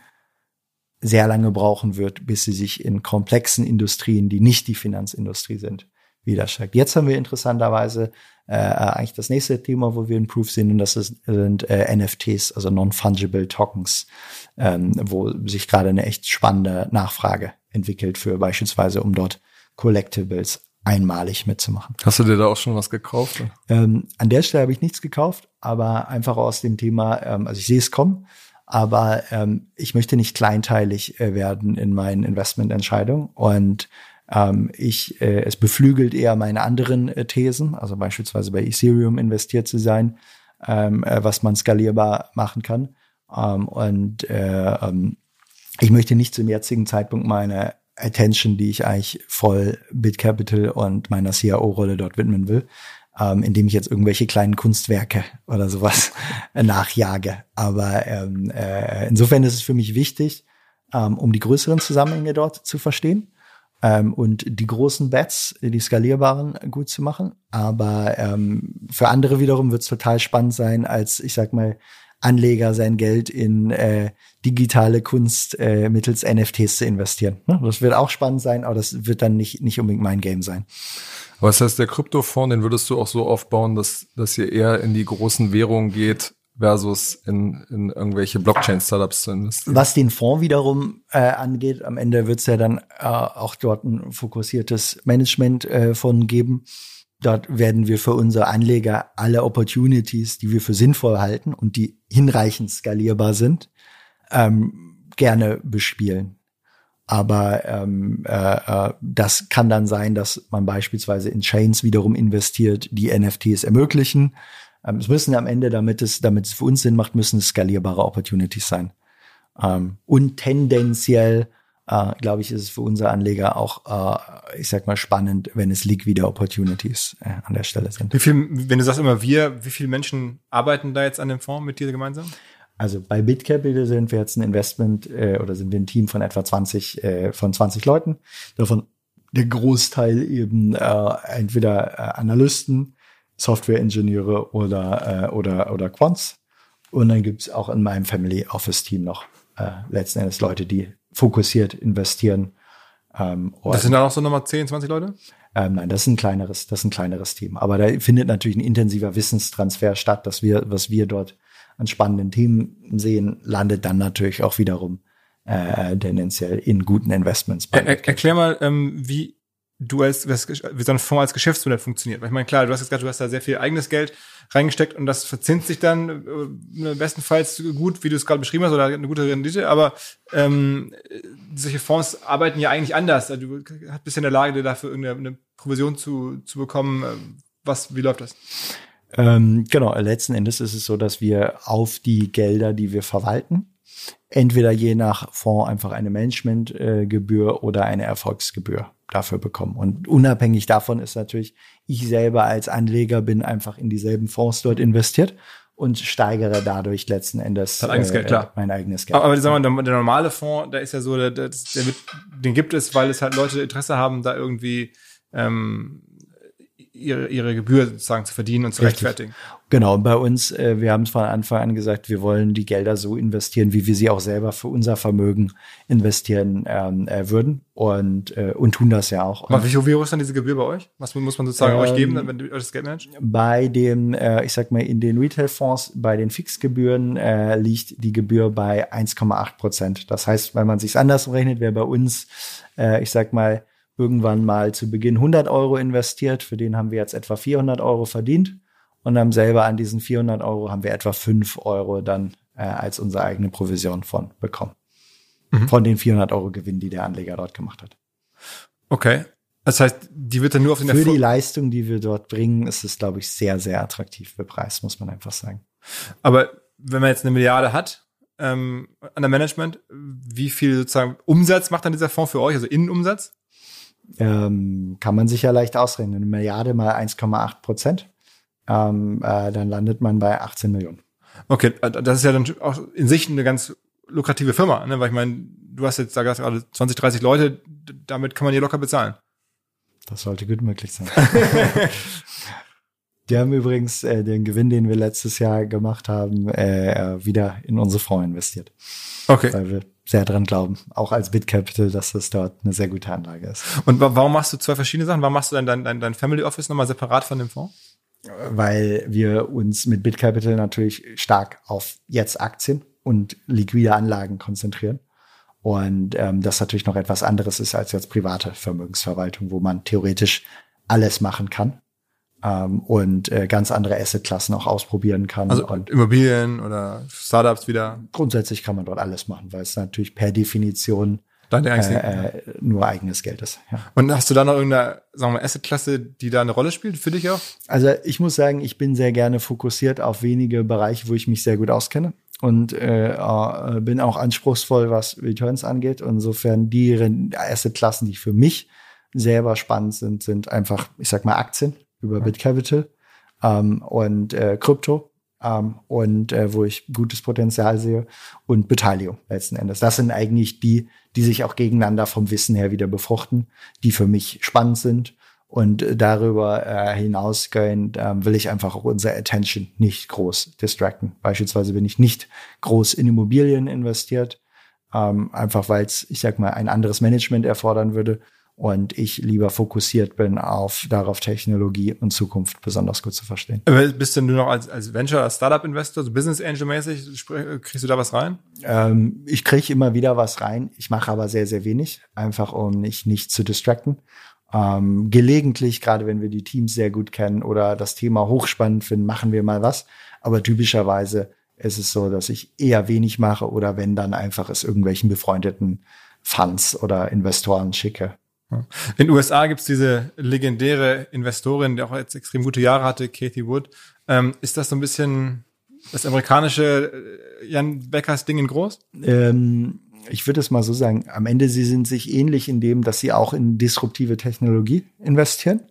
sehr lange brauchen wird, bis sie sich in komplexen Industrien, die nicht die Finanzindustrie sind, widerstreckt. Jetzt haben wir interessanterweise äh, eigentlich das nächste Thema, wo wir einen Proof sehen, und das ist, sind äh, NFTs, also Non-Fungible Tokens, ähm, wo sich gerade eine echt spannende Nachfrage entwickelt für beispielsweise, um dort Collectibles einmalig mitzumachen. Hast du dir da auch schon was gekauft? Ähm, an der Stelle habe ich nichts gekauft, aber einfach aus dem Thema, ähm, also ich sehe es kommen, aber ähm, ich möchte nicht kleinteilig äh, werden in meinen Investmententscheidungen und ähm, ich, äh, es beflügelt eher meine anderen äh, Thesen, also beispielsweise bei Ethereum investiert zu sein, ähm, äh, was man skalierbar machen kann. Ähm, und äh, ähm, ich möchte nicht zum jetzigen Zeitpunkt meine Attention, die ich eigentlich voll BitCapital und meiner CIO-Rolle dort widmen will, ähm, indem ich jetzt irgendwelche kleinen Kunstwerke oder sowas nachjage. Aber ähm, äh, insofern ist es für mich wichtig, ähm, um die größeren Zusammenhänge dort zu verstehen ähm, und die großen Bets, die skalierbaren, gut zu machen. Aber ähm, für andere wiederum wird es total spannend sein, als ich sag mal Anleger sein Geld in äh, digitale Kunst äh, mittels NFTs zu investieren. Ne? Das wird auch spannend sein, aber das wird dann nicht, nicht unbedingt mein Game sein. Aber das heißt, der Kryptofonds, den würdest du auch so aufbauen, dass, dass ihr eher in die großen Währungen geht, versus in, in irgendwelche Blockchain-Startups zu investieren. Was den Fonds wiederum äh, angeht, am Ende wird es ja dann äh, auch dort ein fokussiertes Management äh, von geben. Dort werden wir für unsere Anleger alle Opportunities, die wir für sinnvoll halten und die hinreichend skalierbar sind, ähm, gerne bespielen. Aber ähm, äh, äh, das kann dann sein, dass man beispielsweise in Chains wiederum investiert, die NFTs ermöglichen. Ähm, es müssen am Ende, damit es, damit es für uns Sinn macht, müssen es skalierbare Opportunities sein. Ähm, und tendenziell, äh, glaube ich, ist es für unsere Anleger auch, äh, ich sag mal, spannend, wenn es liquide Opportunities äh, an der Stelle sind. Wie viel, wenn du sagst immer wir, wie viele Menschen arbeiten da jetzt an dem Fonds mit dir gemeinsam? Also bei BitCapital sind wir jetzt ein Investment äh, oder sind wir ein Team von etwa 20 äh, von 20 Leuten. Davon der Großteil eben äh, entweder äh, Analysten, Software-Ingenieure oder äh, oder oder Quants. Und dann gibt's auch in meinem Family Office Team noch äh, letzten Endes Leute, die fokussiert investieren. Ähm, das sind dann auch so nochmal 10, 20 Leute? Ähm, nein, das ist ein kleineres, das ist ein kleineres Team. Aber da findet natürlich ein intensiver Wissenstransfer statt, dass wir, was wir dort an spannenden Themen sehen, landet dann natürlich auch wiederum äh, tendenziell in guten Investments. Er, er, erklär mal, ähm, wie du als wie so ein Fonds als Geschäftsmodell funktioniert. Weil ich meine, klar, du hast jetzt gerade, du hast da sehr viel eigenes Geld reingesteckt und das verzinst sich dann äh, bestenfalls gut, wie du es gerade beschrieben hast, oder eine gute Rendite, aber ähm, solche Fonds arbeiten ja eigentlich anders. Also du bist in der Lage, dir dafür irgendeine Provision zu, zu bekommen. Was, wie läuft das? Ähm, genau, letzten Endes ist es so, dass wir auf die Gelder, die wir verwalten, entweder je nach Fonds einfach eine Managementgebühr äh, oder eine Erfolgsgebühr dafür bekommen. Und unabhängig davon ist natürlich, ich selber als Anleger bin einfach in dieselben Fonds dort investiert und steigere dadurch letzten Endes das eigenes äh, Geld, klar. mein eigenes Geld. Aber, aber sagen wir, der, der normale Fonds, der ist ja so, der, der, der wird, den gibt es, weil es halt Leute Interesse haben, da irgendwie ähm, ihre, ihre Gebühr sozusagen zu verdienen und zu Richtig. rechtfertigen. Genau, bei uns, äh, wir haben von Anfang an gesagt, wir wollen die Gelder so investieren, wie wir sie auch selber für unser Vermögen investieren ähm, äh, würden und, äh, und tun das ja auch. Aber wie, hoch ist dann diese Gebühr bei euch? Was muss man sozusagen ähm, euch geben, wenn ihr euch das Geld managt? Bei dem, äh, ich sag mal, in den Retail-Fonds, bei den Fixgebühren äh, liegt die Gebühr bei 1,8 Prozent. Das heißt, wenn man sich andersrum rechnet, wäre bei uns, äh, ich sag mal, irgendwann mal zu Beginn 100 Euro investiert. Für den haben wir jetzt etwa 400 Euro verdient und haben selber an diesen 400 Euro haben wir etwa 5 Euro dann äh, als unsere eigene Provision von bekommen. Mhm. Von den 400 Euro Gewinn, die der Anleger dort gemacht hat. Okay. Das heißt, die wird dann nur auf den Für Erfolg die Leistung, die wir dort bringen, ist es, glaube ich, sehr, sehr attraktiv bepreist, muss man einfach sagen. Aber wenn man jetzt eine Milliarde hat ähm, an der Management, wie viel sozusagen Umsatz macht dann dieser Fonds für euch, also Innenumsatz? Ähm, kann man sich ja leicht ausrechnen. Eine Milliarde mal 1,8 Prozent, ähm, äh, dann landet man bei 18 Millionen. Okay, äh, das ist ja dann auch in sich eine ganz lukrative Firma, ne? weil ich meine, du hast jetzt da gerade 20, 30 Leute, damit kann man hier locker bezahlen. Das sollte gut möglich sein. Die haben übrigens äh, den Gewinn, den wir letztes Jahr gemacht haben, äh, äh wieder in unsere Fonds investiert. Okay. Weil wir sehr dran glauben, auch als BitCapital, dass das dort eine sehr gute Anlage ist. Und warum machst du zwei verschiedene Sachen? Warum machst du dann dein, dein, dein Family Office nochmal separat von dem Fonds? Weil wir uns mit BitCapital natürlich stark auf jetzt Aktien und liquide Anlagen konzentrieren. Und ähm, das natürlich noch etwas anderes ist als jetzt private Vermögensverwaltung, wo man theoretisch alles machen kann ähm, und äh, ganz andere Assetklassen auch ausprobieren kann. Also und Immobilien oder Startups wieder? Grundsätzlich kann man dort alles machen, weil es natürlich per Definition äh, äh, nur eigenes Geld ist. Ja. Und hast du da noch irgendeine, sagen wir, Assetklasse, die da eine Rolle spielt für dich auch? Also ich muss sagen, ich bin sehr gerne fokussiert auf wenige Bereiche, wo ich mich sehr gut auskenne und äh, äh, bin auch anspruchsvoll, was Returns angeht. Insofern die Assetklassen, die für mich selber spannend sind, sind einfach, ich sag mal, Aktien über BitCapital ähm, und äh, Krypto ähm, und äh, wo ich gutes Potenzial sehe und Beteiligung letzten Endes. Das sind eigentlich die, die sich auch gegeneinander vom Wissen her wieder befruchten, die für mich spannend sind. Und darüber äh, hinausgehend äh, will ich einfach auch unsere Attention nicht groß distracten. Beispielsweise bin ich nicht groß in Immobilien investiert, ähm, einfach weil es, ich sag mal, ein anderes Management erfordern würde und ich lieber fokussiert bin auf darauf Technologie und Zukunft besonders gut zu verstehen. Aber bist denn du noch als, als Venture, als Startup-Investor, so Business Angel-mäßig, kriegst du da was rein? Ähm, ich kriege immer wieder was rein. Ich mache aber sehr, sehr wenig, einfach um mich nicht zu distracten. Ähm, gelegentlich, gerade wenn wir die Teams sehr gut kennen oder das Thema hochspannend finden, machen wir mal was. Aber typischerweise ist es so, dass ich eher wenig mache oder wenn dann einfach es irgendwelchen befreundeten Funds oder Investoren schicke. In den USA gibt's diese legendäre Investorin, die auch jetzt extrem gute Jahre hatte, Kathy Wood. Ähm, ist das so ein bisschen das amerikanische äh, Jan Beckers Ding in groß? Ähm, ich würde es mal so sagen, am Ende sie sind sich ähnlich in dem, dass sie auch in disruptive Technologie investieren.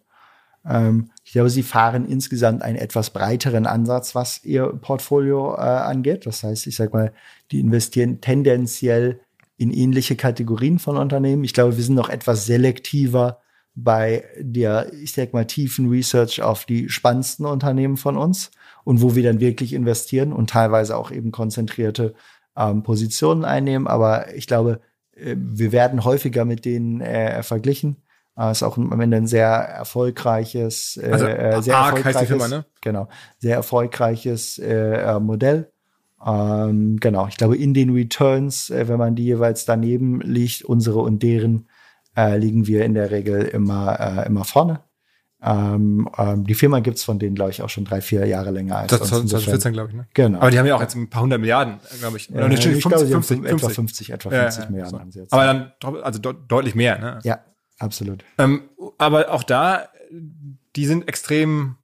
Ähm, ich glaube, sie fahren insgesamt einen etwas breiteren Ansatz, was ihr Portfolio äh, angeht. Das heißt, ich sag mal, die investieren tendenziell in ähnliche Kategorien von Unternehmen. Ich glaube, wir sind noch etwas selektiver bei der, ich sag mal, tiefen Research auf die spannendsten Unternehmen von uns und wo wir dann wirklich investieren und teilweise auch eben konzentrierte ähm, Positionen einnehmen. Aber ich glaube, äh, wir werden häufiger mit denen äh, verglichen. Äh, ist auch am Ende ein sehr erfolgreiches, äh, also, äh, sehr ARC erfolgreiches, heißt die Firma, ne? genau, sehr erfolgreiches äh, Modell ähm, genau, ich glaube, in den Returns, äh, wenn man die jeweils daneben liegt, unsere und deren, äh, liegen wir in der Regel immer, äh, immer vorne. Ähm, ähm, die Firma gibt's von denen, glaube ich, auch schon drei, vier Jahre länger als Das uns. 2014, glaube ich, ne? Genau. Aber die haben ja auch jetzt ein paar hundert Milliarden, glaube ich. Oder äh, ich 50, glaube, sie haben 50, etwa 50, etwa 50 Ja, Milliarden so. haben sie jetzt. Aber dann also de deutlich mehr, ne? ja, absolut. Ähm, aber auch da, die sind extrem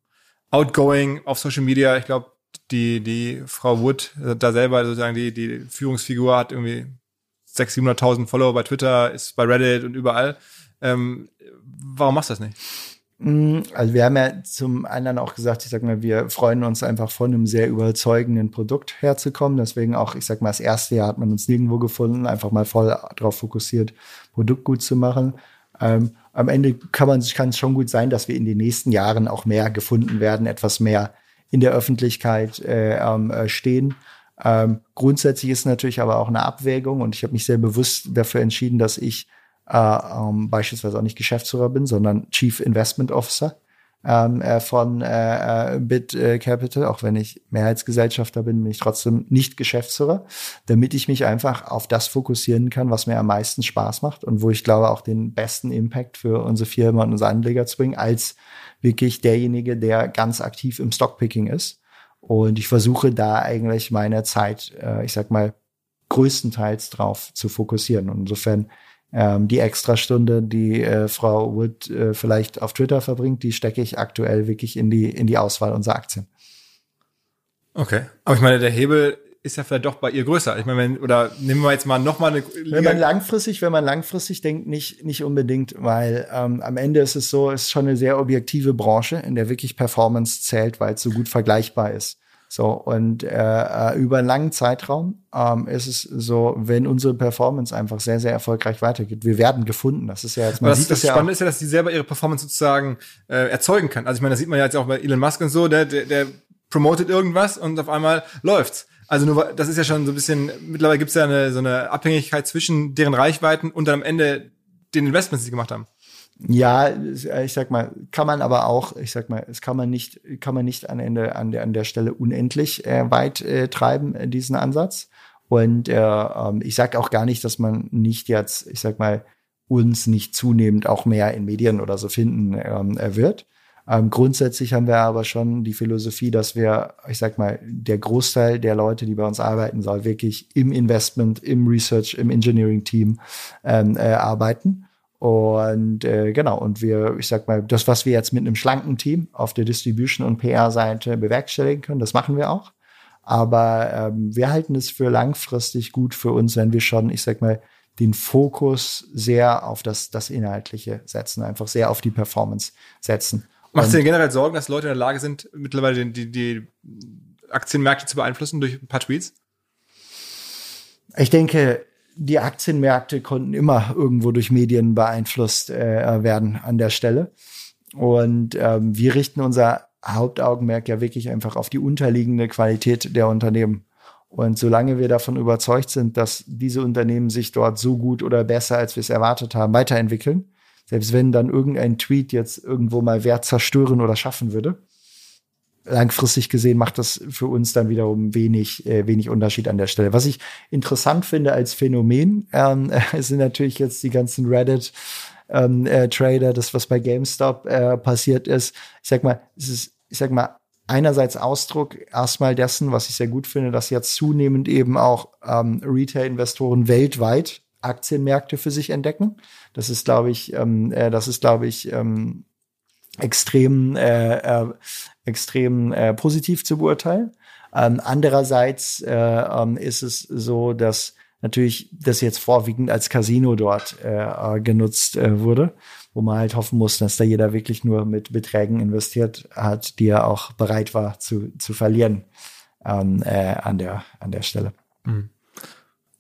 outgoing auf Social Media. Ich glaube, die, die Frau Wood, äh, da selber sozusagen die, die Führungsfigur hat irgendwie 600.000, 700.000 Follower bei Twitter, ist bei Reddit und überall. Ähm, warum machst du das nicht? Mm, Also wir haben ja zum anderen auch gesagt, ich sag mal, wir freuen uns einfach von einem sehr überzeugenden Produkt herzukommen. Deswegen auch, ich sag mal, das erste Jahr hat man uns nirgendwo gefunden, einfach mal voll darauf fokussiert, Produkt gut zu machen. Ähm, am Ende kann man kann es schon gut sein, dass wir in den nächsten Jahren auch mehr gefunden werden, etwas mehr in der Öffentlichkeit äh, ähm, äh, stehen. Ähm, grundsätzlich ist natürlich aber auch eine Abwägung und ich habe mich sehr bewusst dafür entschieden, dass ich äh, ähm, beispielsweise auch nicht Geschäftsführer bin, sondern Chief Investment Officer ähm, äh, von äh, äh, Bit äh, Capital. Auch wenn ich Mehrheitsgesellschafter bin, bin ich trotzdem nicht Geschäftsführer, damit ich mich einfach auf das fokussieren kann, was mir am meisten Spaß macht und wo ich glaube auch den besten Impact für unsere Firma und unsere Anleger zu bringen, als wirklich derjenige, der ganz aktiv im Stockpicking ist. Und ich versuche da eigentlich meine Zeit, äh, ich sag mal, größtenteils drauf zu fokussieren. Und insofern ähm, die Extrastunde, die äh, Frau Wood äh, vielleicht auf Twitter verbringt, die stecke ich aktuell wirklich in die, in die Auswahl unserer Aktien. Okay. Aber ich meine, der Hebel ist ja vielleicht doch bei ihr größer. Ich meine, wenn, oder nehmen wir jetzt mal noch mal eine Wenn man langfristig, wenn man langfristig denkt, nicht, nicht unbedingt, weil ähm, am Ende ist es so, es ist schon eine sehr objektive Branche, in der wirklich Performance zählt, weil es so gut vergleichbar ist. So, und äh, äh, über einen langen Zeitraum ähm, ist es so, wenn unsere Performance einfach sehr, sehr erfolgreich weitergeht. Wir werden gefunden. Das ist ja jetzt, man das, sieht das das ja Spannende ist ja, dass sie selber ihre Performance sozusagen äh, erzeugen kann. Also ich meine, das sieht man ja jetzt auch bei Elon Musk und so, der, der, der promotet irgendwas und auf einmal läuft's. Also nur, das ist ja schon so ein bisschen, mittlerweile gibt's ja eine, so eine Abhängigkeit zwischen deren Reichweiten und dann am Ende den Investments, die sie gemacht haben. Ja, ich sag mal, kann man aber auch, ich sag mal, es kann man nicht, kann man nicht an Ende an der an der Stelle unendlich äh, weit äh, treiben äh, diesen Ansatz. Und äh, ähm, ich sag auch gar nicht, dass man nicht jetzt, ich sag mal, uns nicht zunehmend auch mehr in Medien oder so finden ähm, äh, wird. Ähm, grundsätzlich haben wir aber schon die Philosophie, dass wir, ich sag mal, der Großteil der Leute, die bei uns arbeiten, soll wirklich im Investment, im Research, im Engineering-Team ähm, äh, arbeiten. Und äh, genau, und wir, ich sag mal, das, was wir jetzt mit einem schlanken Team auf der Distribution- und PR-Seite bewerkstelligen können, das machen wir auch. Aber ähm, wir halten es für langfristig gut für uns, wenn wir schon, ich sag mal, den Fokus sehr auf das, das Inhaltliche setzen, einfach sehr auf die Performance setzen. Machst du dir generell Sorgen, dass Leute in der Lage sind, mittlerweile die, die Aktienmärkte zu beeinflussen durch ein paar Tweets? Ich denke, die Aktienmärkte konnten immer irgendwo durch Medien beeinflusst äh, werden an der Stelle. Und ähm, wir richten unser Hauptaugenmerk ja wirklich einfach auf die unterliegende Qualität der Unternehmen. Und solange wir davon überzeugt sind, dass diese Unternehmen sich dort so gut oder besser, als wir es erwartet haben, weiterentwickeln, selbst wenn dann irgendein Tweet jetzt irgendwo mal Wert zerstören oder schaffen würde, langfristig gesehen macht das für uns dann wiederum wenig, äh, wenig Unterschied an der Stelle. Was ich interessant finde als Phänomen, ähm, sind natürlich jetzt die ganzen Reddit ähm, äh, Trader, das was bei GameStop äh, passiert ist. Ich sag mal, es ist, ich sag mal, einerseits Ausdruck erstmal dessen, was ich sehr gut finde, dass jetzt zunehmend eben auch ähm, Retail-Investoren weltweit Aktienmärkte für sich entdecken. Das ist, glaube ich, ähm, äh, das ist, glaube ich, ähm, extrem, äh, äh, extrem äh, positiv zu beurteilen. Ähm, andererseits äh, ähm, ist es so, dass natürlich das jetzt vorwiegend als Casino dort äh, genutzt äh, wurde, wo man halt hoffen muss, dass da jeder wirklich nur mit Beträgen investiert hat, die er auch bereit war zu, zu verlieren ähm, äh, an, der, an der Stelle. Mhm.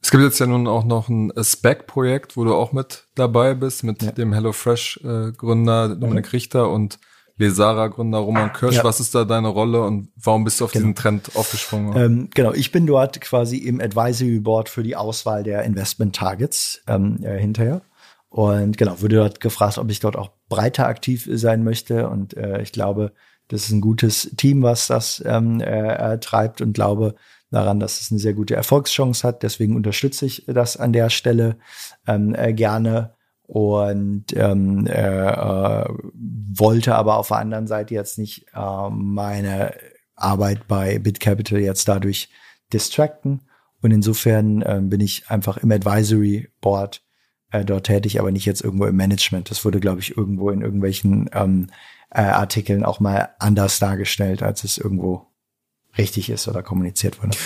Es gibt jetzt ja nun auch noch ein Spec-Projekt, wo du auch mit dabei bist, mit ja. dem HelloFresh-Gründer Dominik mhm. Richter und Lesara-Gründer Roman Kirsch. Ja. Was ist da deine Rolle und warum bist du auf genau. diesen Trend aufgesprungen? Ähm, genau, ich bin dort quasi im Advisory Board für die Auswahl der Investment Targets ähm, äh, hinterher. Und genau, wurde dort gefragt, ob ich dort auch breiter aktiv sein möchte. Und äh, ich glaube, das ist ein gutes Team, was das ähm, äh, treibt und glaube, daran, dass es eine sehr gute Erfolgschance hat. Deswegen unterstütze ich das an der Stelle ähm, äh, gerne und ähm, äh, äh, wollte aber auf der anderen Seite jetzt nicht äh, meine Arbeit bei BitCapital jetzt dadurch distracten. Und insofern äh, bin ich einfach im Advisory Board äh, dort tätig, aber nicht jetzt irgendwo im Management. Das wurde, glaube ich, irgendwo in irgendwelchen ähm, äh, Artikeln auch mal anders dargestellt, als es irgendwo richtig ist oder kommuniziert wurde.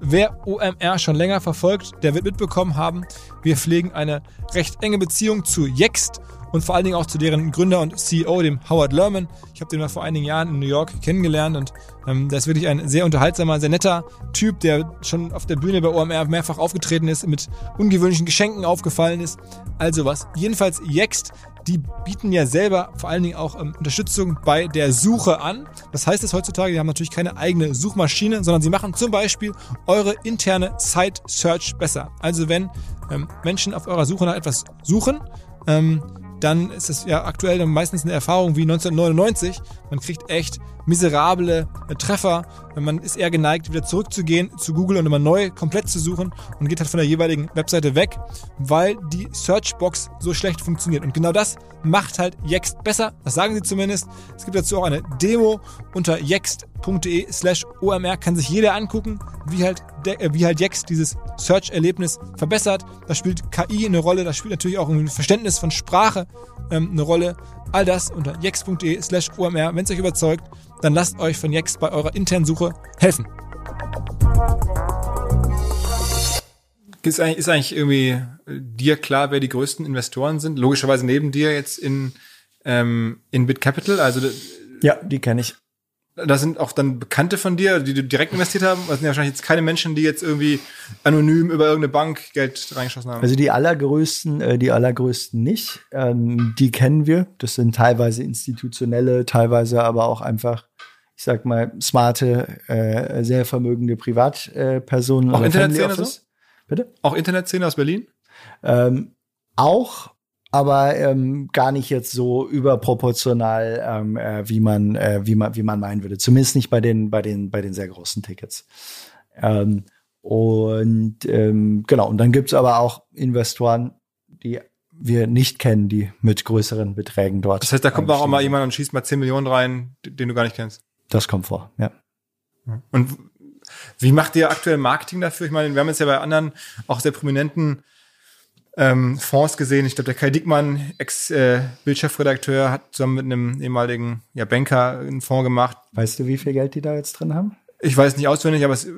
Wer OMR schon länger verfolgt, der wird mitbekommen haben, wir pflegen eine recht enge Beziehung zu Yext und vor allen Dingen auch zu deren Gründer und CEO, dem Howard Lerman. Ich habe den mal vor einigen Jahren in New York kennengelernt und ähm, der ist wirklich ein sehr unterhaltsamer, sehr netter Typ, der schon auf der Bühne bei OMR mehrfach aufgetreten ist, mit ungewöhnlichen Geschenken aufgefallen ist. Also was. Jedenfalls Yext die bieten ja selber vor allen Dingen auch ähm, Unterstützung bei der Suche an. Das heißt es heutzutage, die haben natürlich keine eigene Suchmaschine, sondern sie machen zum Beispiel eure interne Site Search besser. Also wenn ähm, Menschen auf eurer Suche nach etwas suchen, ähm, dann ist es ja aktuell meistens eine Erfahrung wie 1999. Man kriegt echt miserable Treffer. Man ist eher geneigt, wieder zurückzugehen zu Google und immer neu komplett zu suchen und geht halt von der jeweiligen Webseite weg, weil die Searchbox so schlecht funktioniert. Und genau das macht halt Yext besser. Das sagen sie zumindest. Es gibt dazu auch eine Demo unter yext.de slash omr. Kann sich jeder angucken, wie halt, äh, wie halt Yext dieses Search-Erlebnis verbessert. Da spielt KI eine Rolle. Da spielt natürlich auch ein Verständnis von Sprache ähm, eine Rolle. All das unter yext.de slash omr. Wenn es euch überzeugt, dann lasst euch von Yext bei eurer internen Suche helfen. Ist eigentlich, ist eigentlich irgendwie äh, dir klar, wer die größten Investoren sind? Logischerweise neben dir jetzt in, ähm, in BitCapital. Also ja, die kenne ich. Das sind auch dann Bekannte von dir, die du direkt investiert haben. Das sind ja wahrscheinlich jetzt keine Menschen, die jetzt irgendwie anonym über irgendeine Bank Geld reingeschossen haben. Also die allergrößten, äh, die allergrößten nicht. Ähm, die kennen wir. Das sind teilweise institutionelle, teilweise aber auch einfach, ich sag mal, smarte, äh, sehr vermögende Privatpersonen. Auch Internetszene so? Bitte? Auch Internetszene aus Berlin? Ähm, auch, aber ähm, gar nicht jetzt so überproportional, ähm, äh, wie man, äh, wie man, wie man meinen würde. Zumindest nicht bei den, bei den, bei den sehr großen Tickets. Ähm, und ähm, genau, und dann gibt's aber auch Investoren, die wir nicht kennen, die mit größeren Beträgen dort. Das heißt, da kommt auch mal jemand und schießt mal 10 Millionen rein, den du gar nicht kennst. Das kommt vor, ja. Und wie macht ihr aktuell Marketing dafür? Ich meine, wir haben jetzt ja bei anderen auch sehr prominenten ähm, Fonds gesehen. Ich glaube, der Kai Dickmann, Ex-Bildchefredakteur, äh, hat zusammen mit einem ehemaligen ja, Banker einen Fonds gemacht. Weißt du, wie viel Geld die da jetzt drin haben? Ich weiß nicht auswendig, aber es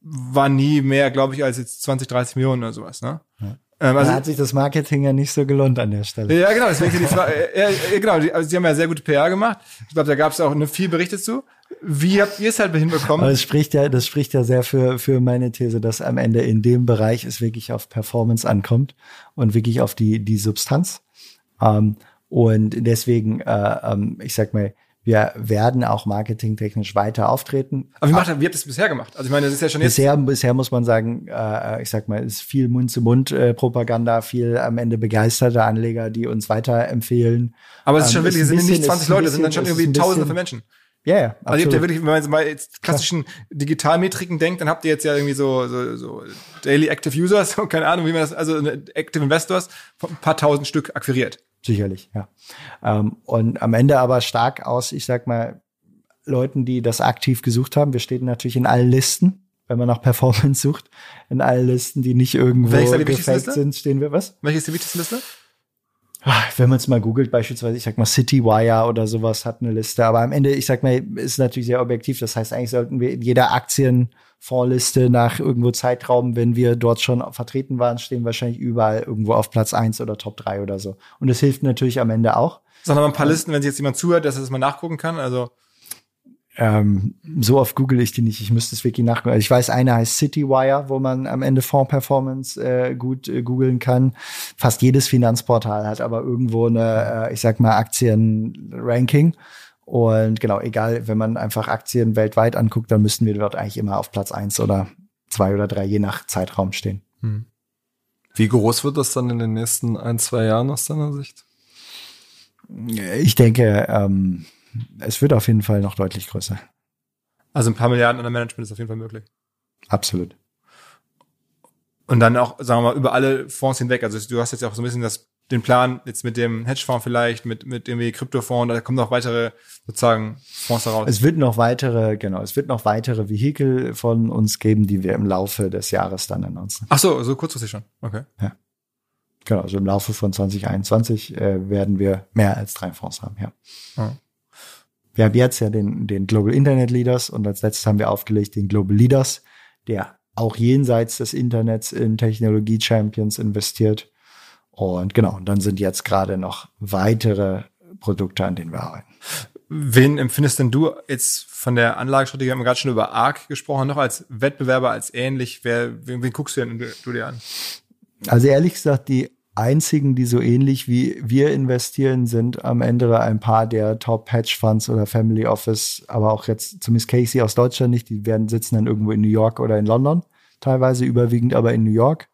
war nie mehr, glaube ich, als jetzt 20, 30 Millionen oder sowas. Ne? Ja. Ähm, also, da hat sich das Marketing ja nicht so gelohnt an der Stelle. Ja, genau. Deswegen die Frage, äh, äh, genau, die, also sie haben ja sehr gute PR gemacht. Ich glaube, da gab es auch eine viel berichtet zu. Wie habt ihr es halt hinbekommen? Aber das spricht ja, das spricht ja sehr für, für meine These, dass am Ende in dem Bereich es wirklich auf Performance ankommt und wirklich auf die, die Substanz. Ähm, und deswegen, äh, ähm, ich sag mal, wir werden auch marketingtechnisch weiter auftreten. Aber wie, macht, wie habt ihr das bisher gemacht? Also ich meine, das ist ja schon jetzt. Bisher, bisher muss man sagen, äh, ich sag mal, ist viel Mund-zu-Mund-Propaganda, viel am Ende begeisterte Anleger, die uns weiterempfehlen. Aber es ist schon ähm, wirklich, es sind nicht 20 Leute, es sind dann schon irgendwie Tausende von Menschen. Ja, ja. Also ihr habt ja wirklich, wenn man mal jetzt klassischen Digitalmetriken denkt, dann habt ihr jetzt ja irgendwie so, so, so Daily Active Users, keine Ahnung, wie man das, also Active Investors, ein paar tausend Stück akquiriert. Sicherlich, ja. Ähm, und am Ende aber stark aus, ich sag mal, Leuten, die das aktiv gesucht haben. Wir stehen natürlich in allen Listen, wenn man nach Performance sucht. In allen Listen, die nicht irgendwo gefaked sind, stehen wir was? Welche ist die wichtigste Liste? Ah, wenn man es mal googelt, beispielsweise, ich sag mal Citywire oder sowas hat eine Liste, aber am Ende, ich sag mal, ist natürlich sehr objektiv. Das heißt, eigentlich sollten wir in jeder Aktienvorliste nach irgendwo Zeitraum, wenn wir dort schon vertreten waren, stehen wahrscheinlich überall irgendwo auf Platz eins oder Top drei oder so. Und das hilft natürlich am Ende auch. Sondern ein paar Listen, wenn sich jetzt jemand zuhört, dass er das mal nachgucken kann. Also ähm, so oft google ich die nicht. Ich müsste es wirklich nachgucken. Also ich weiß, eine heißt Citywire, wo man am Ende Fonds-Performance äh, gut äh, googeln kann. Fast jedes Finanzportal hat aber irgendwo eine, äh, ich sag mal, Aktien-Ranking. Und genau, egal, wenn man einfach Aktien weltweit anguckt, dann müssten wir dort eigentlich immer auf Platz eins oder zwei oder drei, je nach Zeitraum stehen. Hm. Wie groß wird das dann in den nächsten ein, zwei Jahren aus deiner Sicht? Ich denke, ähm, es wird auf jeden Fall noch deutlich größer. Also ein paar Milliarden an der Management ist auf jeden Fall möglich. Absolut. Und dann auch, sagen wir mal, über alle Fonds hinweg. Also du hast jetzt auch so ein bisschen das, den Plan jetzt mit dem Hedgefonds vielleicht, mit, mit irgendwie Kryptofonds, da kommen noch weitere sozusagen Fonds daraus. Es wird noch weitere, genau, es wird noch weitere Vehikel von uns geben, die wir im Laufe des Jahres dann announcen. Ach so, so kurzfristig schon. Okay. Ja. Genau, also im Laufe von 2021 äh, werden wir mehr als drei Fonds haben, ja. Oh wir haben jetzt ja den, den Global Internet Leaders und als letztes haben wir aufgelegt den Global Leaders, der auch jenseits des Internets in Technologie Champions investiert. Und genau, und dann sind jetzt gerade noch weitere Produkte, an denen wir arbeiten. Wen empfindest denn du jetzt von der Anlagestrategie, wir haben gerade schon über ARC gesprochen, noch als Wettbewerber, als ähnlich? Wer, wen, wen guckst du denn du dir an? Also ehrlich gesagt, die einzigen, die so ähnlich wie wir investieren, sind am Ende ein paar der Top Hedge Funds oder Family Office, aber auch jetzt zumindest Casey aus Deutschland nicht. Die werden sitzen dann irgendwo in New York oder in London, teilweise überwiegend aber in New York.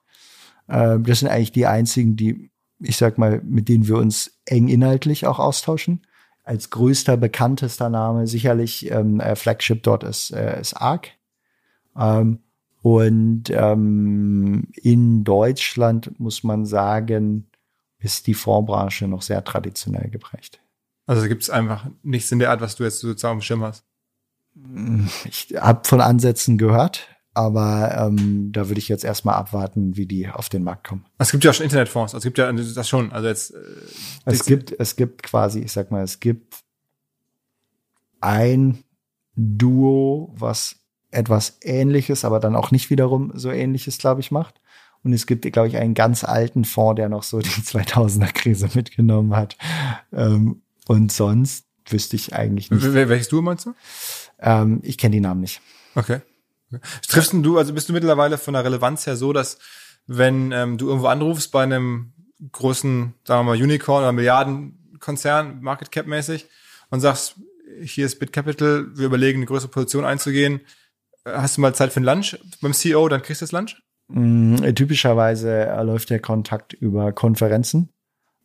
Ähm, das sind eigentlich die einzigen, die, ich sag mal, mit denen wir uns eng inhaltlich auch austauschen. Als größter, bekanntester Name sicherlich ähm, äh, Flagship dort ist, äh, ist ARC. Ähm, und ähm, in Deutschland muss man sagen, ist die Fondsbranche noch sehr traditionell geprägt. Also gibt es einfach nichts in der Art, was du jetzt sozusagen dem Schirm hast? Ich habe von Ansätzen gehört, aber ähm, da würde ich jetzt erstmal abwarten, wie die auf den Markt kommen. Es gibt ja auch schon Internetfonds, also es gibt ja das schon. Also jetzt äh, es gibt es gibt quasi, ich sag mal, es gibt ein Duo, was etwas Ähnliches, aber dann auch nicht wiederum so Ähnliches, glaube ich, macht. Und es gibt, glaube ich, einen ganz alten Fonds, der noch so die 2000er-Krise mitgenommen hat. Ähm, und sonst wüsste ich eigentlich nicht. Wel welches du meinst du? Ähm, ich kenne die Namen nicht. Okay. Triffst du, also bist du mittlerweile von der Relevanz her so, dass wenn ähm, du irgendwo anrufst bei einem großen, sagen wir mal, Unicorn oder Milliardenkonzern, Market Cap mäßig, und sagst, hier ist BitCapital, wir überlegen, eine größere Position einzugehen, hast du mal Zeit für ein Lunch beim CEO, dann kriegst du das Lunch? Mm, typischerweise läuft der Kontakt über Konferenzen,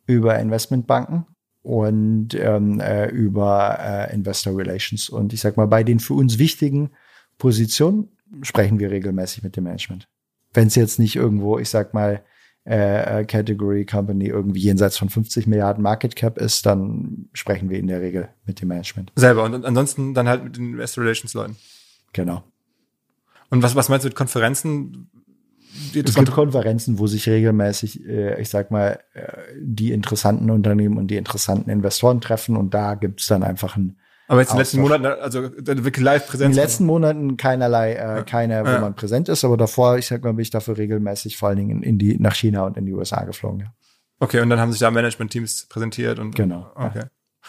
über Investmentbanken und ähm, äh, über äh, Investor Relations. Und ich sag mal, bei den für uns wichtigen Positionen sprechen wir regelmäßig mit dem Management. Wenn es jetzt nicht irgendwo, ich sag mal, äh, äh Category Company irgendwie jenseits von 50 Milliarden Market Cap ist, dann sprechen wir in der Regel mit dem Management. Selber und ansonsten dann halt mit den Investor Relations Leuten. Genau. Und was, was meinst du mit Konferenzen? Es gibt Konferenzen, wo sich regelmäßig, äh, ich sag mal, äh, die interessanten Unternehmen und die interessanten Investoren treffen und da gibt es dann einfach ein aber jetzt in den letzten Monaten, also wirklich Live-Präsenz? In den letzten Monaten keinerlei, äh, keine, wo ja. man präsent ist, aber davor, ich sag mal, bin ich dafür regelmäßig vor allen Dingen in, in die, nach China und in die USA geflogen. Ja. Okay, und dann haben sich da Management-Teams präsentiert und. Genau. Okay.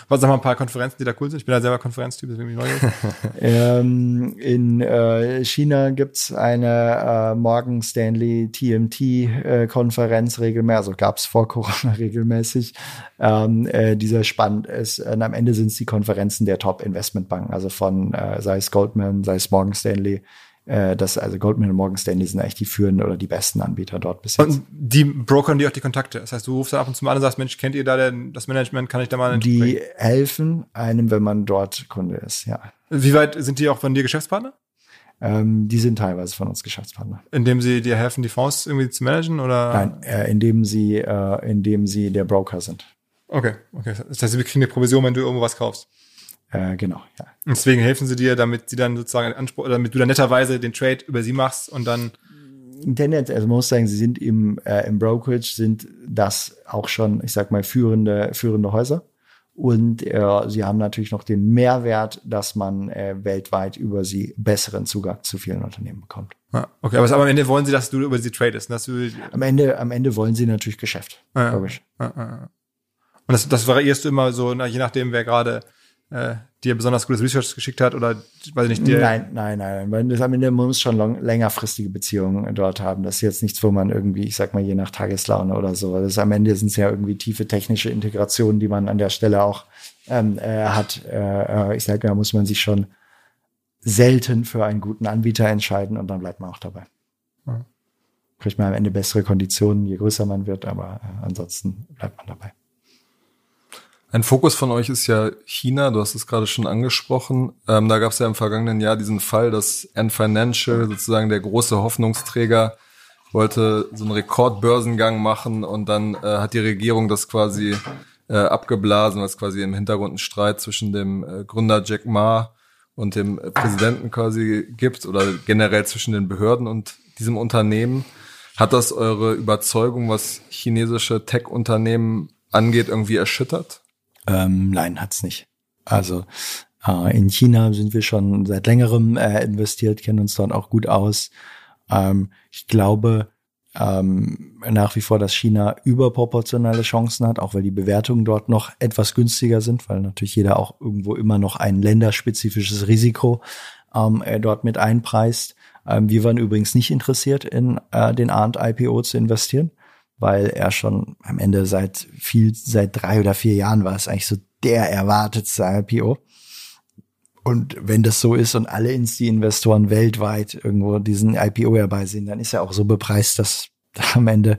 Was sagen wir ein paar Konferenzen, die da cool sind? Ich bin ja selber Konferenztyp, deswegen bin ich ähm, in äh, China gibt's eine äh, Morgan Stanley TMT-Konferenz äh, regelmäßig, also gab's vor Corona regelmäßig. Ähm, äh, dieser spannend ist, und am Ende sind es die Konferenzen der Top-Investmentbanken, also von äh, sei es Goldman, sei es Morgan Stanley, äh, das, also Goldman und Morgan Stanley sind eigentlich die führenden oder die besten Anbieter dort bis jetzt. Und die brokern dir auch die Kontakte. Das heißt, du rufst dann ab und zu mal an und sagst, Mensch, kennt ihr da denn das Management? Kann ich da mal Die helfen einem, wenn man dort Kunde ist, ja. Wie weit sind die auch von dir Geschäftspartner? Ähm, die sind teilweise von uns Geschäftspartner. Indem sie dir helfen, die Fonds irgendwie zu managen oder? Nein, äh, indem sie, äh, indem sie der Broker sind. Okay, okay. Das heißt, wir kriegen eine Provision, wenn du irgendwo was kaufst. Äh, genau, ja. Und deswegen helfen sie dir, damit sie dann sozusagen Anspruch, damit du dann netterweise den Trade über sie machst und dann. Internet, also man muss sagen, sie sind im, äh, im Brokerage, sind das auch schon, ich sag mal, führende, führende Häuser. Und äh, sie haben natürlich noch den Mehrwert, dass man äh, weltweit über sie besseren Zugang zu vielen Unternehmen bekommt. Ah, okay, aber am Ende wollen sie, dass du über sie tradest. Dass du am Ende, am Ende wollen sie natürlich Geschäft. Ah, logisch. Ah. Und das, das variierst du immer so, je nachdem, wer gerade äh, dir besonders gutes Research geschickt hat oder weiß ich nicht dir? Nein, nein, nein. Weil das am Ende man muss schon long, längerfristige Beziehungen dort haben. Das ist jetzt nichts, wo man irgendwie, ich sag mal, je nach Tageslaune oder so. Das ist, am Ende sind es ja irgendwie tiefe technische Integrationen, die man an der Stelle auch ähm, äh, hat. Äh, ich sage, da muss man sich schon selten für einen guten Anbieter entscheiden und dann bleibt man auch dabei. Ja. Kriegt man am Ende bessere Konditionen, je größer man wird, aber äh, ansonsten bleibt man dabei. Ein Fokus von euch ist ja China, du hast es gerade schon angesprochen. Ähm, da gab es ja im vergangenen Jahr diesen Fall, dass Ant Financial, sozusagen der große Hoffnungsträger, wollte so einen Rekordbörsengang machen und dann äh, hat die Regierung das quasi äh, abgeblasen, was quasi im Hintergrund einen Streit zwischen dem äh, Gründer Jack Ma und dem Präsidenten quasi gibt oder generell zwischen den Behörden und diesem Unternehmen. Hat das eure Überzeugung, was chinesische Tech-Unternehmen angeht, irgendwie erschüttert? Ähm, nein, hat's nicht. Also äh, in China sind wir schon seit längerem äh, investiert, kennen uns dort auch gut aus. Ähm, ich glaube ähm, nach wie vor, dass China überproportionale Chancen hat, auch weil die Bewertungen dort noch etwas günstiger sind, weil natürlich jeder auch irgendwo immer noch ein länderspezifisches Risiko ähm, äh, dort mit einpreist. Ähm, wir waren übrigens nicht interessiert, in äh, den Arndt IPO zu investieren weil er schon am Ende seit viel, seit drei oder vier Jahren war es eigentlich so der erwartetste IPO. Und wenn das so ist und alle Insti-Investoren weltweit irgendwo diesen IPO herbeisehen, dann ist er auch so bepreist, dass am Ende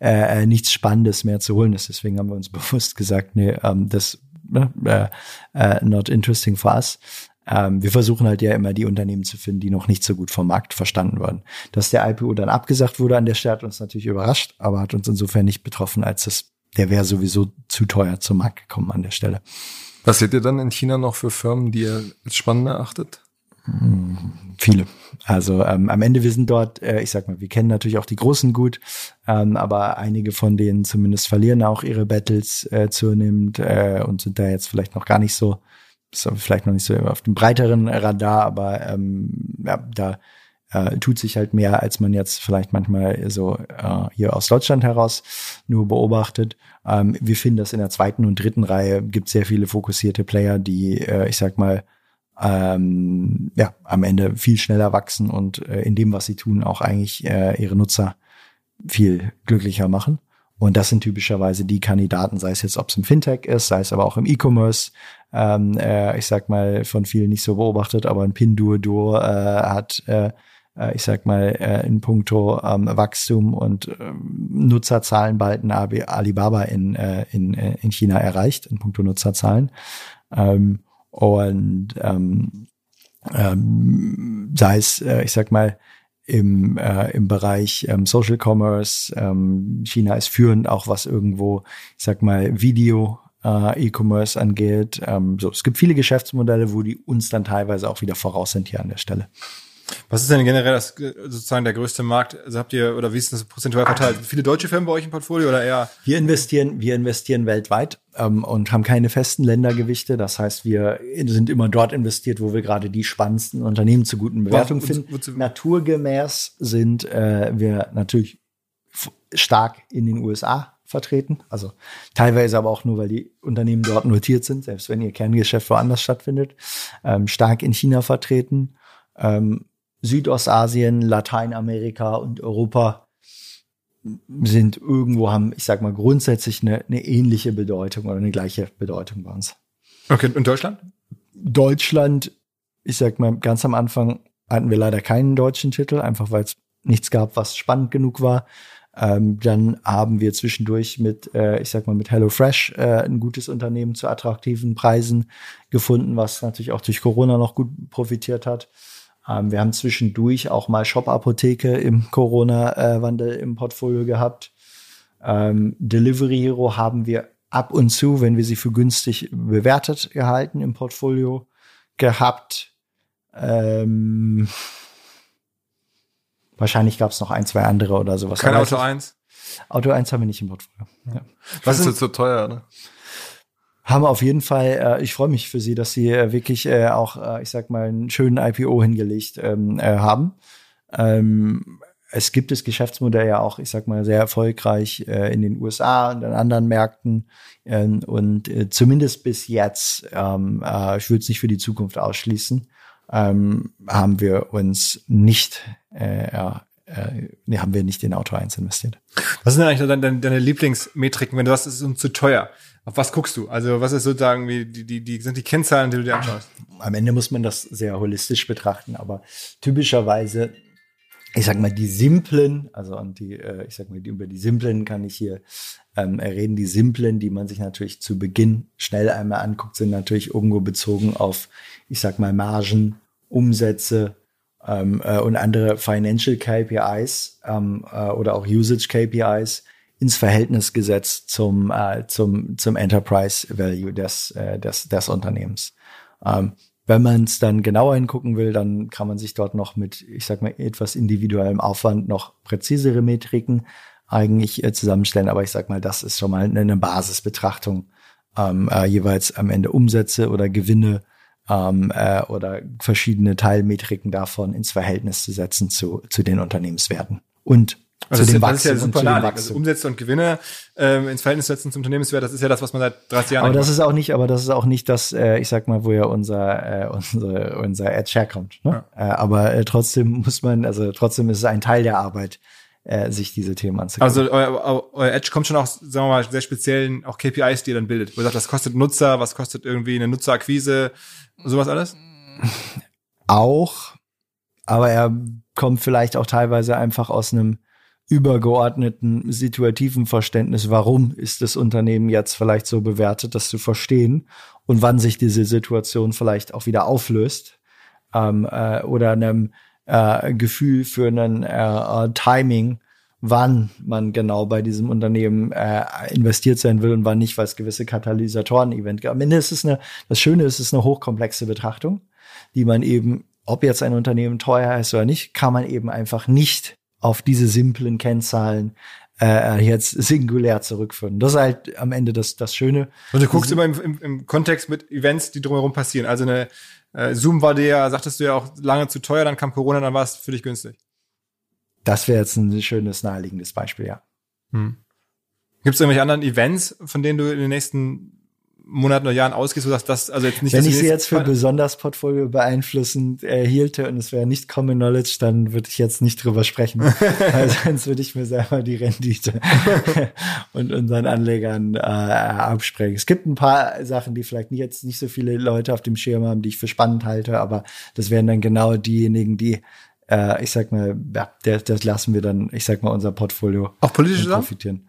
äh, äh, nichts Spannendes mehr zu holen ist. Deswegen haben wir uns bewusst gesagt, nee, ähm, das äh, äh, not interesting for us. Ähm, wir versuchen halt ja immer die Unternehmen zu finden, die noch nicht so gut vom Markt verstanden wurden. Dass der IPO dann abgesagt wurde an der Stelle hat uns natürlich überrascht, aber hat uns insofern nicht betroffen, als es, der wäre sowieso zu teuer zum Markt gekommen an der Stelle. Was seht ihr dann in China noch für Firmen, die ihr als spannend erachtet? Hm, viele. Also ähm, am Ende, wir sind dort, äh, ich sag mal, wir kennen natürlich auch die Großen gut, ähm, aber einige von denen zumindest verlieren auch ihre Battles äh, zunehmend äh, und sind da jetzt vielleicht noch gar nicht so ist vielleicht noch nicht so auf dem breiteren Radar, aber ähm, ja, da äh, tut sich halt mehr, als man jetzt vielleicht manchmal so äh, hier aus Deutschland heraus nur beobachtet. Ähm, wir finden das in der zweiten und dritten Reihe gibt sehr viele fokussierte Player, die, äh, ich sag mal, ähm, ja, am Ende viel schneller wachsen und äh, in dem, was sie tun, auch eigentlich äh, ihre Nutzer viel glücklicher machen. Und das sind typischerweise die Kandidaten, sei es jetzt, ob es im Fintech ist, sei es aber auch im E-Commerce. Ähm, äh, ich sag mal, von vielen nicht so beobachtet, aber ein Pinduoduo äh, hat, äh, äh, ich sag mal, äh, in puncto ähm, Wachstum und ähm, Nutzerzahlen bald ein Alibaba in, äh, in, äh, in China erreicht, in puncto Nutzerzahlen. Ähm, und ähm, ähm, sei es, äh, ich sag mal, im, äh, im Bereich ähm, Social Commerce. Ähm, China ist führend, auch was irgendwo, ich sag mal, Video äh, E-Commerce angeht. Ähm, so, es gibt viele Geschäftsmodelle, wo die uns dann teilweise auch wieder voraus sind hier an der Stelle. Was ist denn generell das, sozusagen der größte Markt? Also habt ihr, oder wie ist das prozentual verteilt? Viele deutsche Firmen bei euch im Portfolio oder eher? Wir investieren, wir investieren weltweit ähm, und haben keine festen Ländergewichte. Das heißt, wir sind immer dort investiert, wo wir gerade die spannendsten Unternehmen zu guten Bewertungen finden. Wozu? Naturgemäß sind äh, wir natürlich stark in den USA vertreten. Also teilweise aber auch nur, weil die Unternehmen dort notiert sind, selbst wenn ihr Kerngeschäft woanders stattfindet. Ähm, stark in China vertreten. Ähm, Südostasien, Lateinamerika und Europa sind irgendwo, haben, ich sag mal, grundsätzlich eine, eine ähnliche Bedeutung oder eine gleiche Bedeutung bei uns. Okay, und Deutschland? Deutschland, ich sag mal, ganz am Anfang hatten wir leider keinen deutschen Titel, einfach weil es nichts gab, was spannend genug war. Ähm, dann haben wir zwischendurch mit, äh, ich sag mal, mit HelloFresh äh, ein gutes Unternehmen zu attraktiven Preisen gefunden, was natürlich auch durch Corona noch gut profitiert hat. Ähm, wir haben zwischendurch auch mal Shop-Apotheke im Corona-Wandel im Portfolio gehabt. Ähm, Delivery Hero haben wir ab und zu, wenn wir sie für günstig bewertet gehalten im Portfolio gehabt. Ähm, wahrscheinlich gab es noch ein, zwei andere oder sowas. Kein Auto 1? Auto 1 haben wir nicht im Portfolio. Ja. Was ist jetzt so teuer, ne? Haben auf jeden Fall, äh, ich freue mich für sie, dass sie äh, wirklich äh, auch, äh, ich sag mal, einen schönen IPO hingelegt ähm, äh, haben. Ähm, es gibt das Geschäftsmodell ja auch, ich sag mal, sehr erfolgreich äh, in den USA und an anderen Märkten. Ähm, und äh, zumindest bis jetzt, ähm, äh, ich würde es nicht für die Zukunft ausschließen, ähm, haben wir uns nicht, äh, äh, nee, haben wir nicht in Auto 1 investiert. Was sind denn eigentlich deine, deine Lieblingsmetriken, wenn du sagst, es ist uns zu teuer? Auf was guckst du? Also was ist sozusagen wie die, die, die sind die Kennzahlen, die du dir anschaust? Am Ende muss man das sehr holistisch betrachten, aber typischerweise, ich sag mal, die simplen, also und die, äh, ich sag mal, die, über die simplen kann ich hier ähm, reden. Die simplen, die man sich natürlich zu Beginn schnell einmal anguckt, sind natürlich irgendwo bezogen auf, ich sag mal, Margen, Umsätze, ähm, äh, und andere Financial KPIs ähm, äh, oder auch Usage KPIs ins Verhältnis gesetzt zum, äh, zum, zum Enterprise Value des, äh, des, des Unternehmens. Ähm, wenn man es dann genauer hingucken will, dann kann man sich dort noch mit, ich sag mal, etwas individuellem Aufwand noch präzisere Metriken eigentlich äh, zusammenstellen. Aber ich sag mal, das ist schon mal eine Basisbetrachtung, ähm, äh, jeweils am Ende Umsätze oder Gewinne ähm, äh, oder verschiedene Teilmetriken davon ins Verhältnis zu setzen zu, zu den Unternehmenswerten. Und also zu dem Wachstum ja super und Wachstum. Also Umsätze und Gewinne ähm, ins Verhältnis setzen zum Unternehmenswert, das ist ja das, was man seit 30 Jahren. Aber das ist auch nicht, aber das ist auch nicht das, äh, ich sag mal, wo ja unser äh, unser unser Edge herkommt. Ne? Ja. Äh, aber äh, trotzdem muss man, also trotzdem ist es ein Teil der Arbeit, äh, sich diese Themen anzugucken. Also euer, euer Edge kommt schon auch, sagen wir mal, sehr speziellen auch KPIs, die ihr dann bildet. Wo ihr sagt, das kostet Nutzer, was kostet irgendwie eine Nutzerakquise, sowas alles? Auch, aber er kommt vielleicht auch teilweise einfach aus einem übergeordneten situativen Verständnis, warum ist das Unternehmen jetzt vielleicht so bewertet, das zu verstehen und wann sich diese Situation vielleicht auch wieder auflöst ähm, äh, oder einem äh, Gefühl für ein äh, Timing, wann man genau bei diesem Unternehmen äh, investiert sein will und wann nicht, weil es gewisse Katalysatoren-Event gibt. Am Ende ist es eine, das Schöne ist, es ist eine hochkomplexe Betrachtung, die man eben, ob jetzt ein Unternehmen teuer ist oder nicht, kann man eben einfach nicht auf diese simplen Kennzahlen äh, jetzt singulär zurückführen. Das ist halt am Ende das, das Schöne. Und du guckst immer im, im, im Kontext mit Events, die drumherum passieren. Also eine äh, Zoom war dir ja, sagtest du ja auch lange zu teuer, dann kam Corona, dann war es für dich günstig. Das wäre jetzt ein schönes, naheliegendes Beispiel, ja. Hm. Gibt es irgendwelche anderen Events, von denen du in den nächsten Monaten oder Jahren ausgehst, du sagst, das also jetzt nicht. Wenn ich sie jetzt für besonders Portfolio beeinflussend erhielte und es wäre nicht Common Knowledge, dann würde ich jetzt nicht drüber sprechen. also, sonst würde ich mir selber die Rendite und unseren Anlegern äh, absprechen. Es gibt ein paar Sachen, die vielleicht jetzt nicht so viele Leute auf dem Schirm haben, die ich für spannend halte, aber das wären dann genau diejenigen, die äh, ich sag mal, ja, das, das lassen wir dann, ich sag mal, unser Portfolio auch politische profitieren.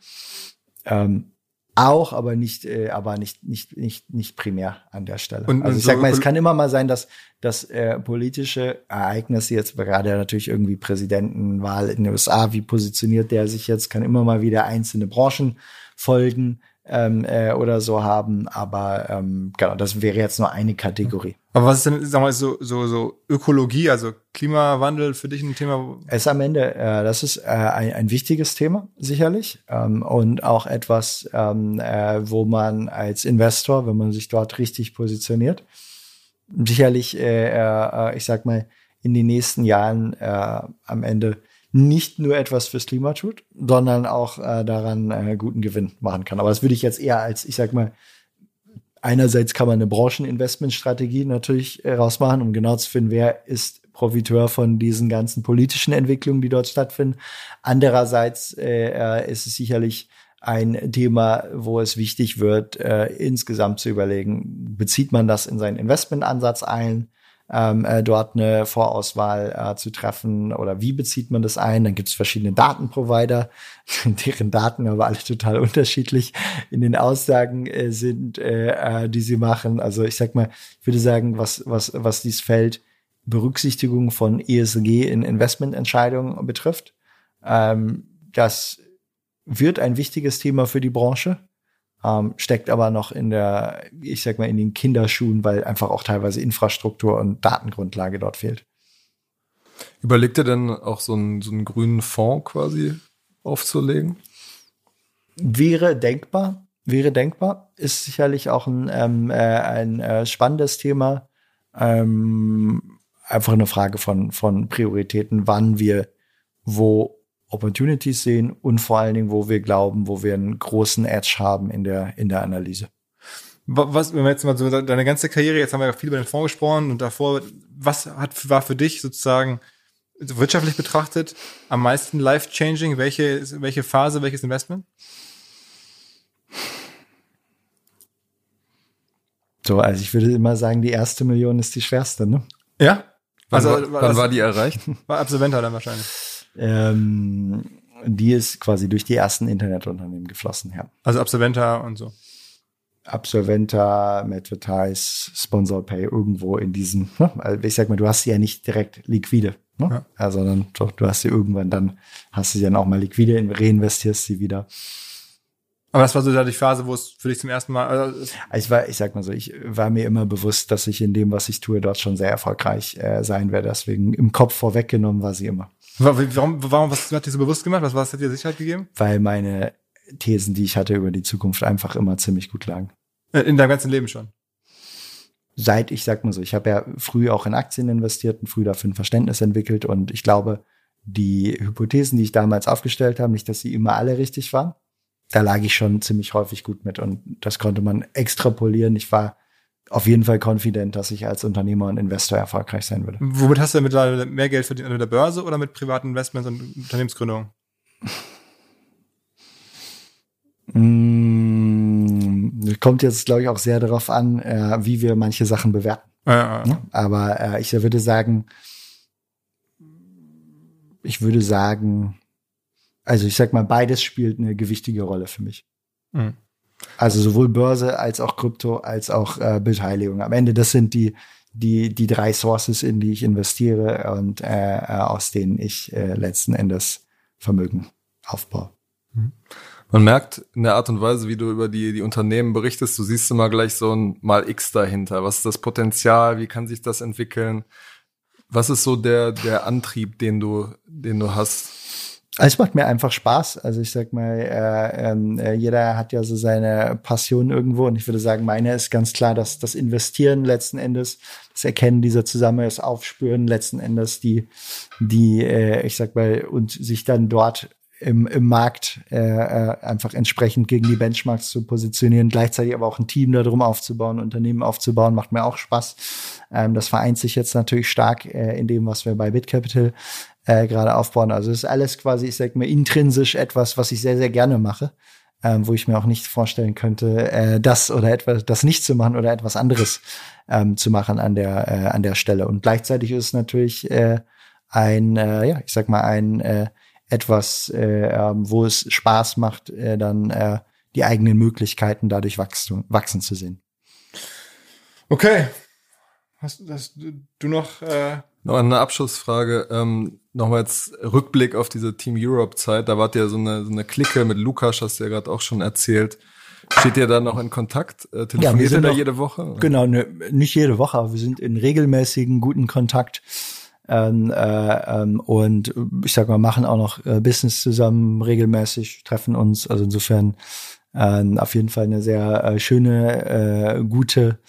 Ähm, auch, aber nicht, äh, aber nicht, nicht, nicht, nicht primär an der Stelle. Und, also ich so sag mal, es kann immer mal sein, dass, dass äh, politische Ereignisse jetzt gerade natürlich irgendwie Präsidentenwahl in den USA, wie positioniert der sich jetzt, kann immer mal wieder einzelne Branchen folgen ähm, äh, oder so haben. Aber ähm, genau, das wäre jetzt nur eine Kategorie. Aber was ist denn, sag mal, so, so, so Ökologie, also Klimawandel für dich ein Thema? Es ist am Ende, äh, das ist äh, ein, ein wichtiges Thema, sicherlich. Ähm, und auch etwas, ähm, äh, wo man als Investor, wenn man sich dort richtig positioniert, sicherlich, äh, äh, ich sag mal, in den nächsten Jahren äh, am Ende nicht nur etwas fürs Klima tut, sondern auch äh, daran äh, guten Gewinn machen kann. Aber das würde ich jetzt eher als, ich sag mal, einerseits kann man eine Brancheninvestmentstrategie natürlich äh, rausmachen, um genau zu finden, wer ist Profiteur von diesen ganzen politischen Entwicklungen, die dort stattfinden. Andererseits äh, äh ist es sicherlich ein Thema, wo es wichtig wird, äh, insgesamt zu überlegen, bezieht man das in seinen Investmentansatz ein? Ähm, äh, dort eine Vorauswahl äh, zu treffen oder wie bezieht man das ein. Dann gibt es verschiedene Datenprovider, deren Daten aber alle total unterschiedlich in den Aussagen äh, sind, äh, äh, die sie machen. Also ich sag mal, ich würde sagen, was, was, was dies Feld Berücksichtigung von ESG in Investmententscheidungen betrifft, ähm, das wird ein wichtiges Thema für die Branche ähm, steckt aber noch in der, ich sag mal, in den Kinderschuhen, weil einfach auch teilweise Infrastruktur und Datengrundlage dort fehlt. Überlegt ihr denn auch so einen, so einen grünen Fonds quasi aufzulegen? Wäre denkbar, wäre denkbar, ist sicherlich auch ein, ähm, äh, ein äh, spannendes Thema. Ähm, einfach eine Frage von, von Prioritäten, wann wir wo Opportunities sehen und vor allen Dingen, wo wir glauben, wo wir einen großen Edge haben in der, in der Analyse. Was, wenn wir jetzt mal so deine ganze Karriere, jetzt haben wir ja viel über den Fonds gesprochen und davor, was hat, war für dich sozusagen wirtschaftlich betrachtet am meisten life-changing? Welche, welche Phase, welches Investment? So, also ich würde immer sagen, die erste Million ist die schwerste, ne? Ja? Wann, also, wann war die erreicht? War Absolventer dann wahrscheinlich ähm, die ist quasi durch die ersten Internetunternehmen geflossen, ja. Also Absolventa und so. Absolventa, Advertise, Sponsor Pay, irgendwo in diesem, ne? also ich sag mal, du hast sie ja nicht direkt liquide, ne? ja. also dann, doch, du hast sie irgendwann, dann hast du sie dann auch mal liquide, reinvestierst sie wieder. Aber das war so die Phase, wo es für dich zum ersten Mal. Also ich war, ich sag mal so, ich war mir immer bewusst, dass ich in dem, was ich tue, dort schon sehr erfolgreich äh, sein werde. Deswegen im Kopf vorweggenommen war sie immer. Warum, warum, was hat dir so bewusst gemacht? Was, was hat dir Sicherheit gegeben? Weil meine Thesen, die ich hatte über die Zukunft, einfach immer ziemlich gut lagen. Äh, in deinem ganzen Leben schon? Seit, ich sag mal so, ich habe ja früh auch in Aktien investiert und früh dafür ein Verständnis entwickelt und ich glaube, die Hypothesen, die ich damals aufgestellt habe, nicht, dass sie immer alle richtig waren, da lag ich schon ziemlich häufig gut mit und das konnte man extrapolieren. Ich war auf jeden Fall confident, dass ich als Unternehmer und Investor erfolgreich sein würde. Womit hast du mittlerweile mehr Geld verdient? Mit der Börse oder mit privaten Investments und Unternehmensgründungen? Mm, kommt jetzt, glaube ich, auch sehr darauf an, äh, wie wir manche Sachen bewerten. Ja, ja. Aber äh, ich würde sagen, ich würde sagen, also ich sag mal, beides spielt eine gewichtige Rolle für mich. Mhm. Also sowohl Börse als auch Krypto als auch äh, Beteiligung. Am Ende, das sind die, die, die drei Sources, in die ich investiere und äh, äh aus denen ich äh, letzten Endes Vermögen aufbaue. Mhm. Man merkt in der Art und Weise, wie du über die, die Unternehmen berichtest, du siehst immer gleich so ein Mal X dahinter. Was ist das Potenzial? Wie kann sich das entwickeln? Was ist so der, der Antrieb, den du, den du hast? Also es macht mir einfach Spaß. Also ich sag mal, äh, ähm, äh, jeder hat ja so seine Passion irgendwo und ich würde sagen, meine ist ganz klar, dass das Investieren letzten Endes, das Erkennen dieser Zusammenhänge, das Aufspüren letzten Endes, die, die, äh, ich sag mal, und sich dann dort im, im Markt äh, äh, einfach entsprechend gegen die Benchmarks zu positionieren, gleichzeitig aber auch ein Team darum aufzubauen, Unternehmen aufzubauen, macht mir auch Spaß. Ähm, das vereint sich jetzt natürlich stark äh, in dem, was wir bei BitCapital äh, gerade aufbauen. Also es ist alles quasi, ich sag mal, intrinsisch etwas, was ich sehr, sehr gerne mache, ähm, wo ich mir auch nicht vorstellen könnte, äh, das oder etwas, das nicht zu machen oder etwas anderes ähm, zu machen an der, äh, an der Stelle. Und gleichzeitig ist es natürlich äh, ein, äh, ja, ich sag mal, ein äh, etwas, äh, ähm, wo es Spaß macht, äh, dann äh, die eigenen Möglichkeiten dadurch wachsen, wachsen zu sehen. Okay. Hast, hast du noch äh noch eine Abschlussfrage. Ähm, Nochmal jetzt Rückblick auf diese Team Europe-Zeit. Da wart ihr so eine, so eine Clique mit Lukas, hast du ja gerade auch schon erzählt. Steht ihr da noch in Kontakt? Äh, telefoniert ja, ihr da noch, jede Woche? Genau, ne, nicht jede Woche, aber wir sind in regelmäßigen guten Kontakt. Ähm, äh, ähm, und ich sag mal, machen auch noch äh, Business zusammen regelmäßig, treffen uns. Also insofern äh, auf jeden Fall eine sehr äh, schöne, gute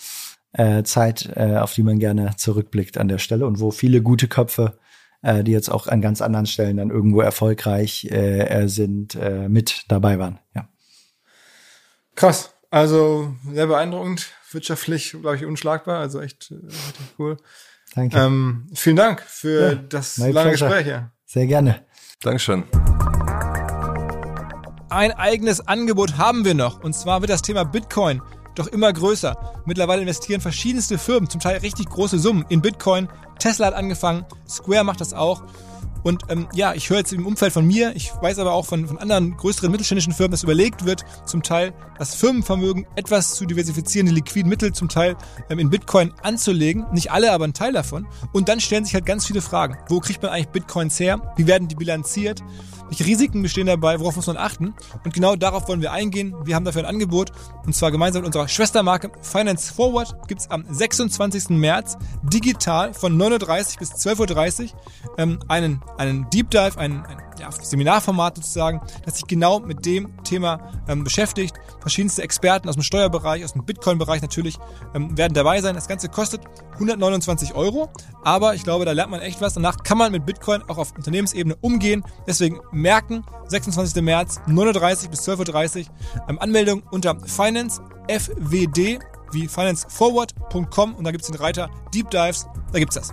Zeit, auf die man gerne zurückblickt an der Stelle und wo viele gute Köpfe äh, die jetzt auch an ganz anderen Stellen dann irgendwo erfolgreich äh, sind, äh, mit dabei waren. Ja. Krass. Also sehr beeindruckend, wirtschaftlich, glaube ich, unschlagbar. Also echt äh, richtig cool. Danke. Ähm, vielen Dank für Ja, das lange pleasure. Gespräch. Ja. Sehr gerne. Dankeschön. Ein eigenes Angebot haben wir noch. Und zwar wird das Thema Bitcoin doch immer größer. Mittlerweile investieren verschiedenste Firmen, zum Teil richtig große Summen in Bitcoin. Tesla hat angefangen, Square macht das auch. Und ähm, ja, ich höre jetzt im Umfeld von mir, ich weiß aber auch von, von anderen größeren mittelständischen Firmen, dass überlegt wird, zum Teil das Firmenvermögen etwas zu diversifizieren, die liquiden Mittel zum Teil ähm, in Bitcoin anzulegen. Nicht alle, aber ein Teil davon. Und dann stellen sich halt ganz viele Fragen. Wo kriegt man eigentlich Bitcoins her? Wie werden die bilanziert? Welche Risiken bestehen dabei? Worauf muss man achten? Und genau darauf wollen wir eingehen. Wir haben dafür ein Angebot. Und zwar gemeinsam mit unserer Schwestermarke Finance Forward gibt's am 26. März digital von 9.30 bis 12.30 Uhr ähm, einen, einen Deep Dive, ein, ein ja, Seminarformat sozusagen, das sich genau mit dem Thema ähm, beschäftigt. Verschiedenste Experten aus dem Steuerbereich, aus dem Bitcoin-Bereich natürlich ähm, werden dabei sein. Das Ganze kostet 129 Euro, aber ich glaube, da lernt man echt was. Danach kann man mit Bitcoin auch auf Unternehmensebene umgehen. Deswegen merken, 26. März, 9.30 bis 12.30 Uhr. Ähm, Anmeldung unter Finance FWD wie financeforward.com und da gibt's den Reiter Deep Dives, da gibt's das.